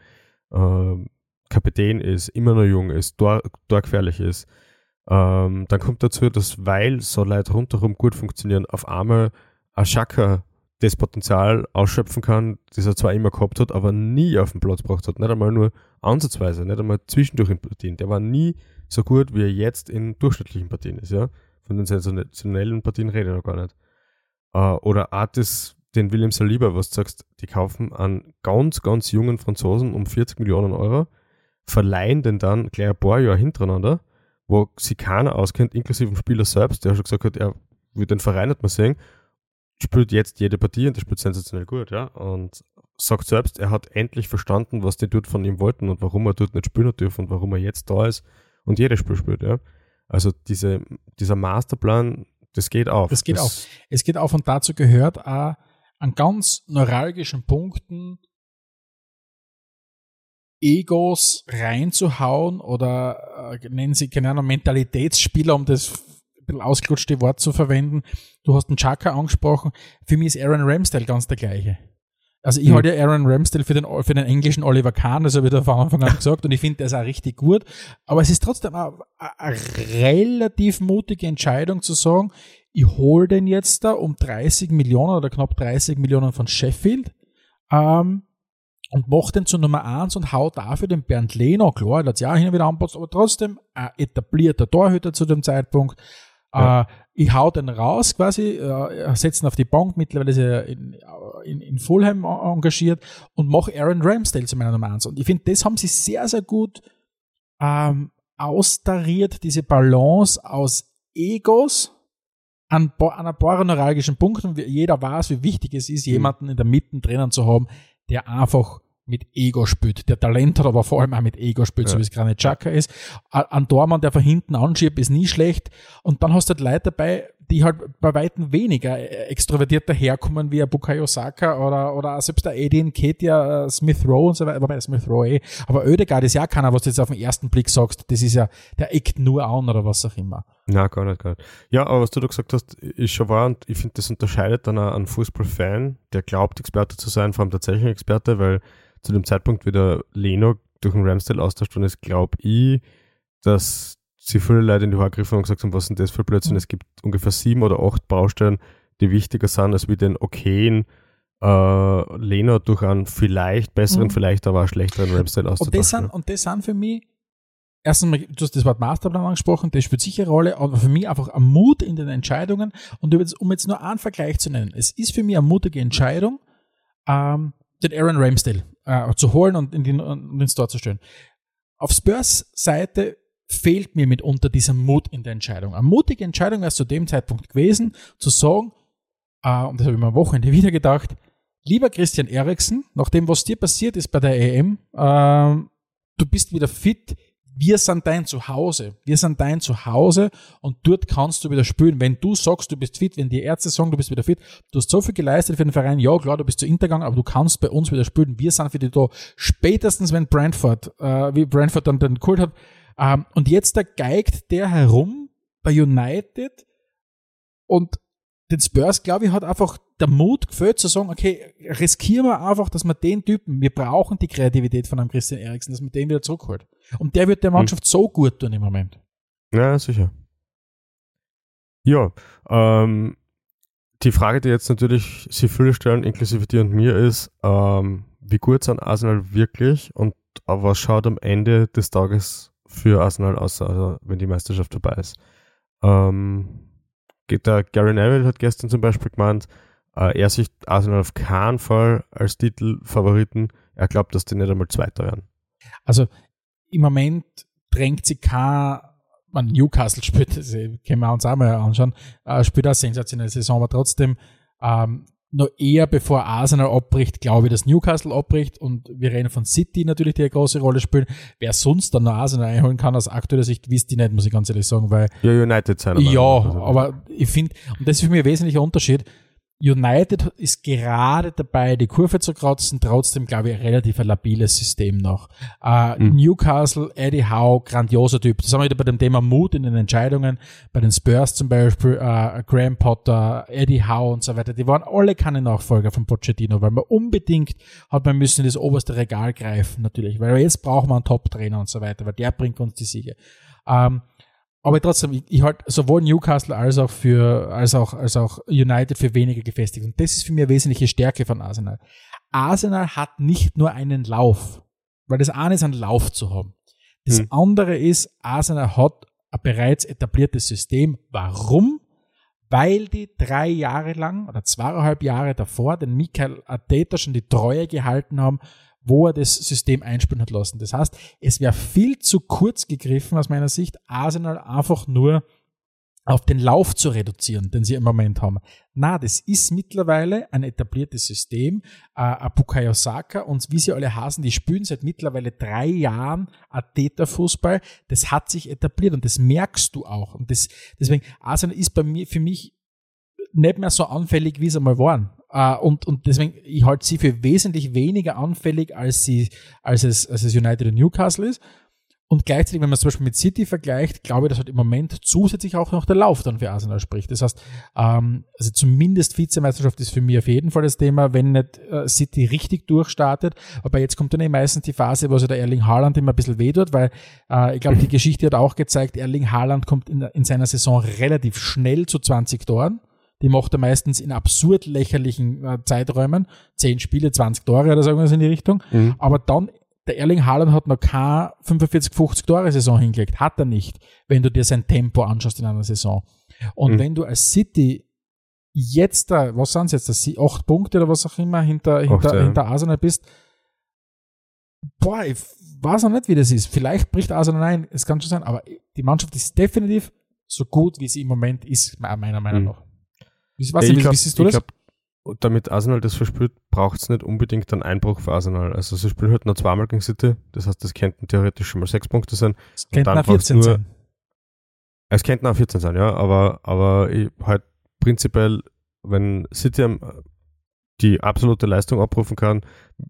Ähm, Kapitän ist, immer noch jung ist, Tor, torgefährlich ist. Ähm, dann kommt dazu, dass weil so Leute rundherum gut funktionieren, auf einmal Ashaka das Potenzial ausschöpfen kann, das er zwar immer gehabt hat, aber nie auf dem Platz gebracht hat. Nicht einmal nur ansatzweise, nicht einmal zwischendurch in Partien. Der war nie so gut, wie er jetzt in durchschnittlichen Partien ist, ja. Von den sensationellen Partien rede ich noch gar nicht. Äh, oder Artis, den William Saliba, was du sagst, die kaufen einen ganz, ganz jungen Franzosen um 40 Millionen Euro, verleihen den dann gleich ein paar Jahre hintereinander, wo sich keiner auskennt, inklusive dem Spieler selbst, der schon gesagt hat, er will den Verein nicht mehr sehen, spielt jetzt jede Partie und der spielt sensationell gut, ja, und sagt selbst, er hat endlich verstanden, was die dort von ihm wollten und warum er dort nicht spielen dürfen und warum er jetzt da ist und jedes Spiel spielt, ja. Also diese, dieser Masterplan, das geht auf. Das geht auf. Es geht auf und dazu gehört auch an ganz neuralgischen Punkten Egos reinzuhauen oder äh, nennen sie, keine Ahnung, Mentalitätsspieler, um das ein bisschen ausgelutschte Wort zu verwenden. Du hast einen Chaka angesprochen. Für mich ist Aaron Ramsdale ganz der gleiche. Also ich Mhm. halte Aaron Ramsdale für den, für den englischen Oliver Kahn, das habe ich da von Anfang an gesagt und ich finde, der ist auch richtig gut. Aber es ist trotzdem eine, eine relativ mutige Entscheidung zu sagen, ich hole den jetzt da um 30 Millionen oder knapp 30 Millionen von Sheffield ähm, und mache den zur Nummer 1 und hau dafür den Bernd Lehner, klar, der hat ja auch hin und wieder anpasst, aber trotzdem ein etablierter Torhüter zu dem Zeitpunkt. Ja. Äh, ich hau den raus quasi, äh, setze ihn auf die Bank, mittlerweile ist er in, in, in Fulham engagiert und mache Aaron Ramsdale zu meiner Nummer 1. Und ich finde, das haben sie sehr, sehr gut ähm, austariert, diese Balance aus Egos an, an ein paar neuralgischen Punkten. Wie- Jeder weiß, wie wichtig es ist, jemanden in der Mitte drinnen zu haben, der einfach mit Ego spielt, der Talent hat, aber vor allem auch mit Ego spielt, so Ja. wie es Granit Xhaka ist. Ein Tormann, der von hinten anschiebt, ist nie schlecht. Und dann hast du halt Leute dabei, die halt bei Weitem weniger äh, extrovertiert daherkommen, wie Bukayo Saka oder, oder auch selbst der Eddie Ketia, äh, Smith Rowe und so weiter, wobei Smith Rowe eh. Aber Oedegaard ist ja keiner, was du jetzt auf den ersten Blick sagst, das ist ja, der eckt nur an oder was auch immer. Na, gar nicht, gar nicht. Ja, aber was du da gesagt hast, ist schon wahr und ich finde, das unterscheidet dann auch einen Fußballfan, der glaubt, Experte zu sein, vom tatsächlichen Experte, weil zu dem Zeitpunkt, wie der Leno durch den Ramsdale austauscht worden ist, glaube ich, dass sie viele Leute in die Haare gegriffen und gesagt haben, was denn das für Blödsinn? Mhm. Es gibt ungefähr sieben oder acht Baustellen, die wichtiger sind, als wie den okayen äh, Leno durch einen vielleicht besseren, Mhm. vielleicht aber auch schlechteren das, auszutauschen. sind, und das sind für mich, erstens mal, du hast das Wort Masterplan angesprochen, das spielt sicher eine Rolle, aber für mich einfach ein Mut in den Entscheidungen. Und um jetzt- nur einen Vergleich zu nennen, es ist für mich eine mutige Entscheidung, ähm, den Aaron Ramsdale äh, zu holen und in den, und ins Tor zu stellen. Auf Spurs Seite fehlt mir mitunter dieser Mut in der Entscheidung. Eine mutige Entscheidung wäre es zu dem Zeitpunkt gewesen, zu sagen, äh, und das habe ich mir am Wochenende wieder gedacht, lieber Christian Eriksen, nach dem, was dir passiert ist bei der EM, ähm, du bist wieder fit, wir sind dein Zuhause. Wir sind dein Zuhause und dort kannst du wieder spielen. Wenn du sagst, du bist fit, wenn die Ärzte sagen, du bist wieder fit, du hast so viel geleistet für den Verein, ja klar, du bist zu Inter gegangen, aber du kannst bei uns wieder spielen. Wir sind für dich da. Spätestens, wenn Brentford, äh, wie Brentford dann den Kult hat, ähm, und jetzt da geigt der herum bei United und den Spurs, glaube ich, hat einfach der Mut gefällt zu sagen, okay, riskieren wir einfach, dass wir den Typen, wir brauchen die Kreativität von einem Christian Eriksen, dass man den wieder zurückholt. Und der wird der Mannschaft hm. so gut tun im Moment. Ja, sicher. Ja, ähm, die Frage, die jetzt natürlich sie viele stellen, inklusive dir und mir, ist, ähm, wie gut sind Arsenal wirklich und was schaut am Ende des Tages für Arsenal aus, also wenn die Meisterschaft vorbei ist? Ähm, der Gary Neville hat gestern zum Beispiel gemeint, äh, er sieht Arsenal auf keinen Fall als Titelfavoriten. Er glaubt, dass die nicht einmal Zweiter werden. Also im Moment drängt sich kein man Newcastle spielt, das können wir uns auch mal anschauen, äh, spielt eine sensationelle Saison, aber trotzdem ähm, noch eher bevor Arsenal abbricht, glaube ich, dass Newcastle abbricht und wir reden von City natürlich, die eine große Rolle spielen. Wer sonst dann noch Arsenal einholen kann, aus aktueller Sicht, wisst ihr nicht, muss ich ganz ehrlich sagen, weil. Ja, United sein. Ja, aber ich finde, und das ist für mich ein wesentlicher Unterschied, United ist gerade dabei, die Kurve zu kratzen, trotzdem glaube ich ein relativ ein labiles System noch. Äh, mhm. Newcastle, Eddie Howe, grandioser Typ. Das haben wir wieder bei dem Thema Mut in den Entscheidungen, bei den Spurs zum Beispiel, äh, Graham Potter, Eddie Howe und so weiter. Die waren alle keine Nachfolger von Pochettino, weil man unbedingt hat man müssen in das oberste Regal greifen, natürlich, weil jetzt brauchen wir einen Top-Trainer und so weiter, weil der bringt uns die Siege. Ähm, aber trotzdem, ich, ich halte sowohl Newcastle als auch für, als auch, als auch United für weniger gefestigt. Und das ist für mich eine wesentliche Stärke von Arsenal. Arsenal hat nicht nur einen Lauf, weil das eine ist, einen Lauf zu haben. Das hm. andere ist, Arsenal hat ein bereits etabliertes System. Warum? Weil die drei Jahre lang oder zweieinhalb Jahre davor den Michael Arteta schon die Treue gehalten haben wo er das System einspielen hat lassen. Das heißt, es wäre viel zu kurz gegriffen aus meiner Sicht, Arsenal einfach nur auf den Lauf zu reduzieren, den sie im Moment haben. Na, das ist mittlerweile ein etabliertes System. Äh, Bukayo Saka und wie sie alle hasen, die spielen seit mittlerweile drei Jahren Atheta-Fußball. Das hat sich etabliert und das merkst du auch. Und das, deswegen, Arsenal ist bei mir, für mich nicht mehr so anfällig, wie sie einmal waren. Uh, und, und deswegen, ich halte sie für wesentlich weniger anfällig, als sie, als es, als es United und Newcastle ist. Und gleichzeitig, wenn man es zum Beispiel mit City vergleicht, glaube ich, dass halt im Moment zusätzlich auch noch der Lauf dann für Arsenal spricht. Das heißt, ähm, also zumindest Vizemeisterschaft ist für mich auf jeden Fall das Thema, wenn nicht äh, City richtig durchstartet. Aber jetzt kommt dann eh meistens die Phase, wo sich der Erling Haaland immer ein bisschen weh tut, weil äh, ich glaube, die Geschichte hat auch gezeigt, Erling Haaland kommt in, in seiner Saison relativ schnell zu 20 Toren. Die macht er meistens in absurd lächerlichen äh, Zeiträumen. Zehn Spiele, 20 Tore oder sagen wir es in die Richtung. Mhm. Aber dann, der Erling Haaland hat noch keine 45, 50 Tore Saison hingelegt. Hat er nicht, wenn du dir sein Tempo anschaust in einer Saison. Und mhm. wenn du als City jetzt da, was sind es jetzt, acht Punkte oder was auch immer hinter, hinter, ja. hinter Arsenal bist, boah, ich weiß noch nicht, wie das ist. Vielleicht bricht Arsenal ein, es kann schon sein, aber die Mannschaft ist definitiv so gut, wie sie im Moment ist, meiner Meinung mhm. nach. Wie, was, ja, wie, glaub, wie siehst du das? Glaub, damit Arsenal das verspürt, braucht es nicht unbedingt einen Einbruch für Arsenal. Also sie spielen halt nur zweimal gegen City, das heißt, das könnten theoretisch schon mal sechs Punkte sein. Es könnten auch 14 nur, sein. Es könnten auch 14 sein, ja, aber, aber ich, halt prinzipiell, wenn City am die absolute Leistung abrufen kann,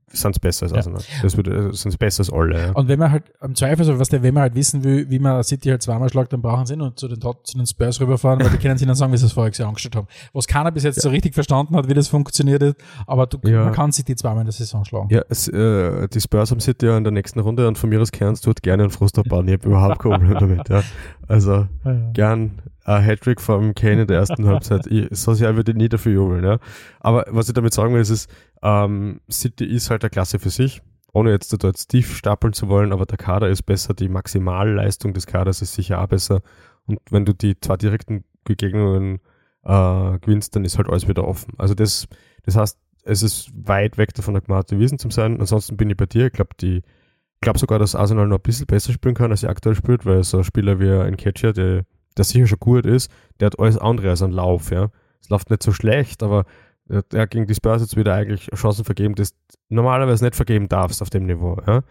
sind es besser als Arsenal. Ja. Das würde, sind es besser als alle. Ja. Und wenn man halt am Zweifel, so was der, wenn man halt wissen will, wie man City halt zweimal schlagt, dann brauchen sie ihn und zu den, zu den Spurs rüberfahren, weil die können sie dann sagen, wie sie es vorher Jahr angestellt haben. Was keiner bis jetzt ja. so richtig verstanden hat, wie das funktioniert, aber du, man kann City zweimal in der Saison schlagen. Ja, es, äh, die Spurs haben City ja in der nächsten Runde und von mir aus kannst du dort gerne einen Frust abbauen. Ich habe überhaupt kein Problem damit. Ja. Also gern ein Hattrick vom Kane in der ersten Halbzeit. Ich, so sehr würde ich nie dafür jubeln. Ja. Aber was ich damit sagen will, ist, ist ähm, City ist halt eine Klasse für sich, ohne jetzt dort tief stapeln zu wollen, aber der Kader ist besser, die Maximalleistung des Kaders ist sicher auch besser. Und wenn du die zwei direkten Begegnungen äh, gewinnst, dann ist halt alles wieder offen. Also das, das heißt, es ist weit weg davon, gemacht Wiesen zu sein. Ansonsten bin ich bei dir. Ich glaube, die, ich glaube sogar, dass Arsenal noch ein bisschen besser spielen kann, als er aktuell spielt, weil so ein Spieler wie ein Catcher, der der sicher schon gut ist, der hat alles andere als einen Lauf, ja. Es läuft nicht so schlecht, aber er hat gegen die Spurs jetzt wieder eigentlich Chancen vergeben, du normalerweise nicht vergeben darfst auf dem Niveau, ja.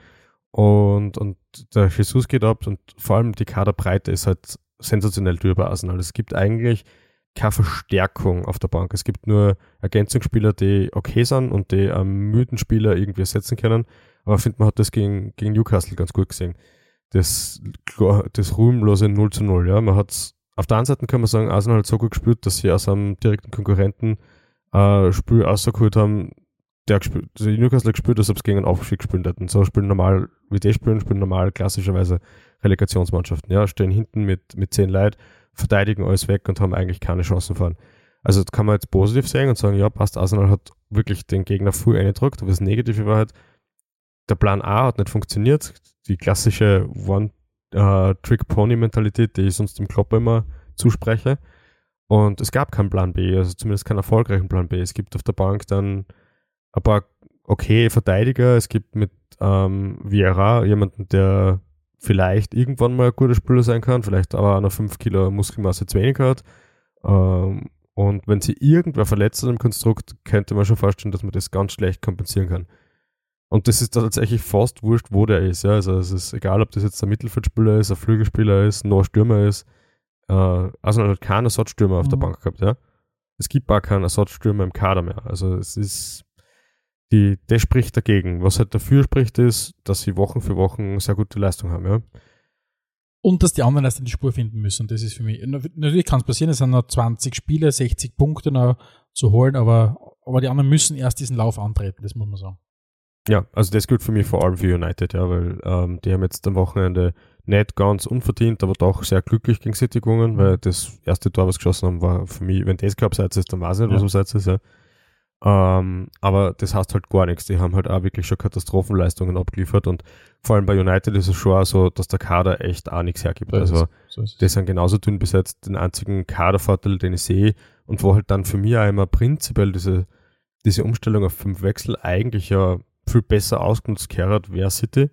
und, und der Jesus geht ab und vor allem die Kaderbreite ist halt sensationell dürr bei Arsenal. Es gibt eigentlich keine Verstärkung auf der Bank. Es gibt nur Ergänzungsspieler, die okay sind und die einen müden Spieler irgendwie ersetzen können. Aber ich finde, man hat das gegen, gegen Newcastle ganz gut gesehen. Das, das ruhmlose 0 zu 0. Ja. Man hat's, auf der einen Seite kann man sagen, Arsenal hat so gut gespielt, dass sie aus einem direkten Konkurrenten äh, Spiel rausgeholt haben, der gespielt, also Newcastle gespielt, als ob es gegen einen Aufstieg gespielt hätten. So spielen normal, wie die spielen, spielen normal klassischerweise Relegationsmannschaften. Ja, stehen hinten mit, mit zehn Leuten, verteidigen alles weg und haben eigentlich keine Chancen fahren. Also das kann man jetzt positiv sehen und sagen, ja, passt, Arsenal hat wirklich den Gegner früh eingedrückt, aber das Negative war halt, der Plan A hat nicht funktioniert. Die klassische One-Trick-Pony-Mentalität, uh, die ich sonst im Klopp immer zuspreche. Und es gab keinen Plan B, also zumindest keinen erfolgreichen Plan B. Es gibt auf der Bank dann ein paar okay Verteidiger. Es gibt mit ähm, Vieira jemanden, der vielleicht irgendwann mal ein guter Spieler sein kann, vielleicht aber noch 5 Kilo Muskelmasse zu wenig hat. Ähm, und wenn sie irgendwer verletzt ist im Konstrukt, könnte man schon vorstellen, dass man das ganz schlecht kompensieren kann. Und das ist tatsächlich fast wurscht, wo der ist. Ja. Also es ist egal, ob das jetzt ein Mittelfeldspieler ist, ein Flügelspieler ist, noch ein Stürmer ist. Äh, Arsenal hat keinen Ersatzstürmer auf mhm. der Bank gehabt. Ja. Es gibt auch keinen Ersatzstürmer im Kader mehr. Also es ist die, das spricht dagegen. Was halt dafür spricht, ist, dass sie Wochen für Wochen sehr gute Leistung haben, ja. Und dass die anderen erst in die Spur finden müssen. Das ist für mich. Natürlich kann es passieren, es sind noch 20 Spiele, 60 Punkte noch zu holen, aber, aber die anderen müssen erst diesen Lauf antreten, das muss man sagen. Ja, also das gilt für mich vor allem für United, ja, weil ähm, die haben jetzt am Wochenende nicht ganz unverdient, aber doch sehr glücklich gegen City gewonnen, weil das erste Tor, was geschossen haben, war für mich, wenn das abseits ist, dann weiß ich nicht, was ja. abseits ist, ja. Ähm, aber das heißt halt gar nichts. Die haben halt auch wirklich schon Katastrophenleistungen abgeliefert und vor allem bei United ist es schon auch so, dass der Kader echt auch nichts hergibt. So also, so die sind genauso dünn besetzt. Den einzigen Kadervorteil, den ich sehe und wo halt dann für mich auch immer prinzipiell diese, diese Umstellung auf fünf Wechsel eigentlich ja viel besser ausgenutzt wäre City.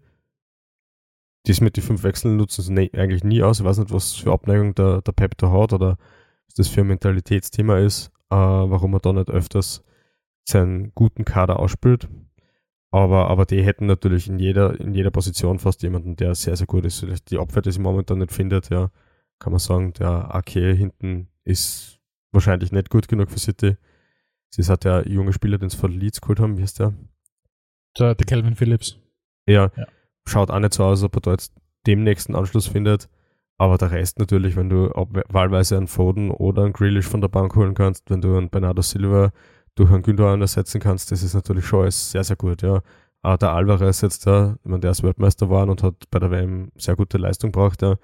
Das mit den fünf Wechseln nutzen sie ne eigentlich nie aus. Ich weiß nicht, was für Abneigung der, der Pep da hat oder was das für ein Mentalitätsthema ist, äh, warum er da nicht öfters seinen guten Kader ausspielt. Aber, aber die hätten natürlich in jeder, in jeder Position fast jemanden, der sehr, sehr gut ist. Die Abwehr, die sie momentan nicht findet, ja, kann man sagen, der AK hinten ist wahrscheinlich nicht gut genug für City. Sie hat ja junge Spieler, den sie von Leeds geholt haben, wie ist der? Der, der Calvin Phillips. Ja, ja, schaut auch nicht so aus, ob er da jetzt demnächst einen Anschluss findet. Aber der Rest natürlich, wenn du wahlweise einen Foden oder einen Grealish von der Bank holen kannst, wenn du einen Bernardo Silva durch einen Gündogan ersetzen kannst, das ist natürlich schon alles sehr, sehr gut, ja. Aber der Alvarez jetzt da, ich meine, der ist Weltmeister geworden und hat bei der WM sehr gute Leistung gebracht, ja.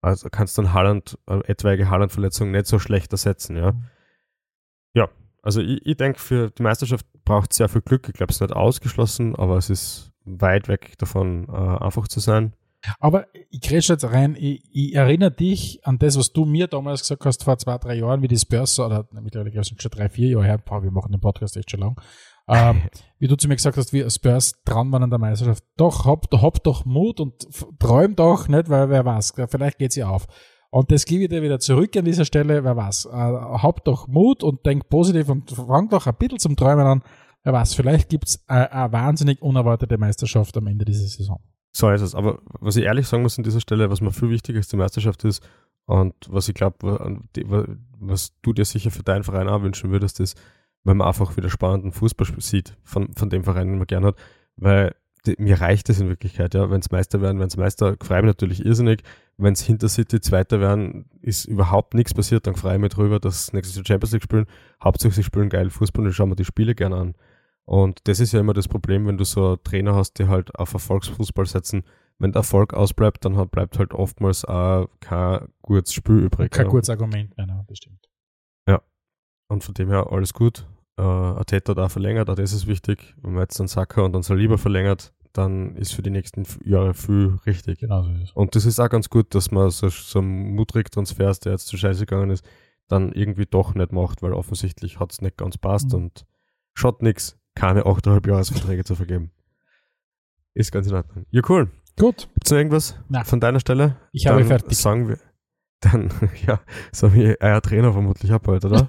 Also kannst dann Haaland, äh, etwaige Haaland-Verletzung nicht so schlecht ersetzen, ja. Ja, also ich, ich denke, für die Meisterschaft braucht sehr viel Glück. Ich glaube, es ist nicht ausgeschlossen, aber es ist weit weg davon, äh, einfach zu sein. Aber ich kriege jetzt rein, ich, ich, erinnere dich an das, was du mir damals gesagt hast, vor zwei, drei Jahren, wie die Spurs, oder mittlerweile glaube ich schon drei, vier Jahre her, wir machen den Podcast echt schon lang, ähm, wie du zu mir gesagt hast, wie Spurs dran waren an der Meisterschaft. Doch, hab, hab doch Mut und träum doch nicht, weil wer weiß, vielleicht geht sie auf. Und das gebe ich dir wieder zurück an dieser Stelle, wer weiß. Äh, hab doch Mut und denk positiv und fang doch ein bisschen zum Träumen an. Wer weiß, vielleicht gibt's eine, eine wahnsinnig unerwartete Meisterschaft am Ende dieser Saison. So ist es. Aber was ich ehrlich sagen muss an dieser Stelle, was mir viel wichtiger ist, die Meisterschaft ist und was ich glaube, was du dir sicher für deinen Verein auch wünschen würdest, ist, wenn man einfach wieder spannenden Fußball sieht von, von dem Verein, den man gerne hat. Weil die, mir reicht es in Wirklichkeit, ja. Wenn es Meister werden, wenn es Meister, freue ich mich natürlich irrsinnig. Wenn es hinter City Zweiter werden, ist überhaupt nichts passiert, dann freue ich mich drüber, dass nächstes Jahr Champions League spielen. Hauptsächlich sie spielen geil Fußball und schauen wir die Spiele gerne an. Und das ist ja immer das Problem, wenn du so Trainer hast, die halt auf Erfolgsfußball setzen. Wenn der Erfolg ausbleibt, dann bleibt halt oftmals auch kein gutes Spiel übrig. Kein ja. gutes Argument, genau, das stimmt. Ja. Und von dem her alles gut. Äh, Arteta da verlängert, auch das ist wichtig. Wenn man jetzt dann Saka und dann Saliba verlängert, dann ist für die nächsten Jahre viel richtig. Genau so ist es. Und das ist auch ganz gut, dass man so, so einen Mutrig-Transfers, der jetzt zu scheiße gegangen ist, dann irgendwie doch nicht macht, weil offensichtlich hat es nicht ganz passt mhm. und schaut nichts keine 8,5 Jahresverträge zu vergeben. Ist ganz in Ordnung. Ja, cool. Gut. Gibt es noch irgendwas Nein. von deiner Stelle? Ich habe fertig. Sagen wir, dann, ja, so wie euer Trainer vermutlich abhält, oder?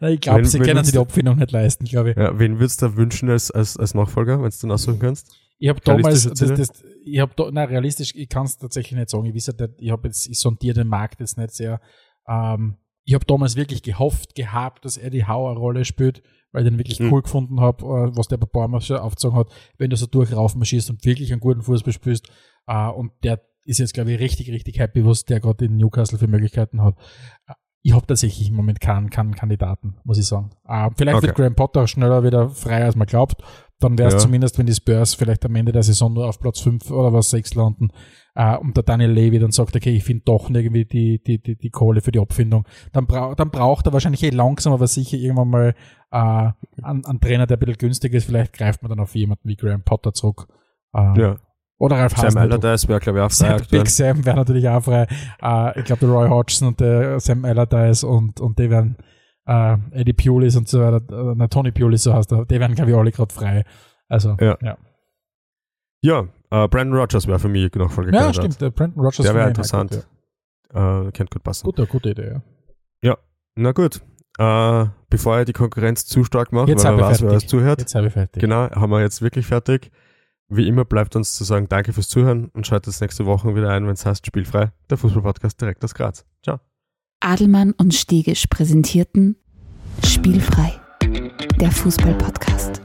ich glaube, sie können sich die Abfindung nicht leisten, glaube ich. Ja, wen würdest du da wünschen als, als, als Nachfolger, wenn du den aussuchen kannst? Ich habe damals, das, das, ich habe, na realistisch, ich kann es tatsächlich nicht sagen. Ich weiß nicht, ich habe jetzt, ich sondiere den Markt jetzt nicht sehr. Ähm, ich habe damals wirklich gehofft gehabt, dass Eddie Howe eine Rolle spielt, weil ich den wirklich Hm. cool gefunden habe, äh, was der bei Baumer schon aufgezogen hat, wenn du so durchraufmarschierst und wirklich einen guten Fußball spielst. Äh, und der ist jetzt, glaube ich, richtig, richtig happy, was der gerade in Newcastle für Möglichkeiten hat. Ich habe tatsächlich im Moment keinen, keinen Kandidaten, muss ich sagen. Äh, vielleicht wird Okay. Graham Potter schneller wieder frei, als man glaubt. Dann wäre es Ja. zumindest, wenn die Spurs vielleicht am Ende der Saison nur auf Platz 5 oder was 6 landen äh, und der Daniel Levy dann sagt, okay, ich finde doch irgendwie die, die, die, die Kohle für die Abfindung, dann, brau dann braucht er wahrscheinlich eh langsam, aber sicher irgendwann mal äh, einen, einen Trainer, der ein bisschen günstig ist. Vielleicht greift man dann auf jemanden wie Graham Potter zurück. Äh, Ja. Oder Ralf Sam Hasenhüttl. Allardyce wäre, glaube ich, auch frei Sam. Big Sam wäre natürlich auch frei. Äh, ich glaube, der Roy Hodgson und der Sam Allardyce und, und die werden äh, Eddie Pulis und so weiter, äh, na, Tony Pulis, so heißt er, die werden, glaube ich, alle gerade frei. Also, Ja. ja. Ja, äh, Brandon Rogers wäre für mich Nachfolger. Ja, stimmt, der Brandon Rogers. Wäre interessant. Ja. Äh, könnte gut passen. Gute, gute Idee, ja. Na gut. Äh, bevor ihr die Konkurrenz zu stark macht, Jetzt weil man ich weiß, wer uns zuhört. Jetzt habe ich fertig. Genau, haben wir jetzt wirklich fertig. Wie immer bleibt uns zu sagen, danke fürs Zuhören und schaut das nächste Woche wieder ein, wenn es heißt Spielfrei, der Fußballpodcast direkt aus Graz. Ciao. Adelmann und Stegisch präsentierten Spielfrei, der Fußballpodcast.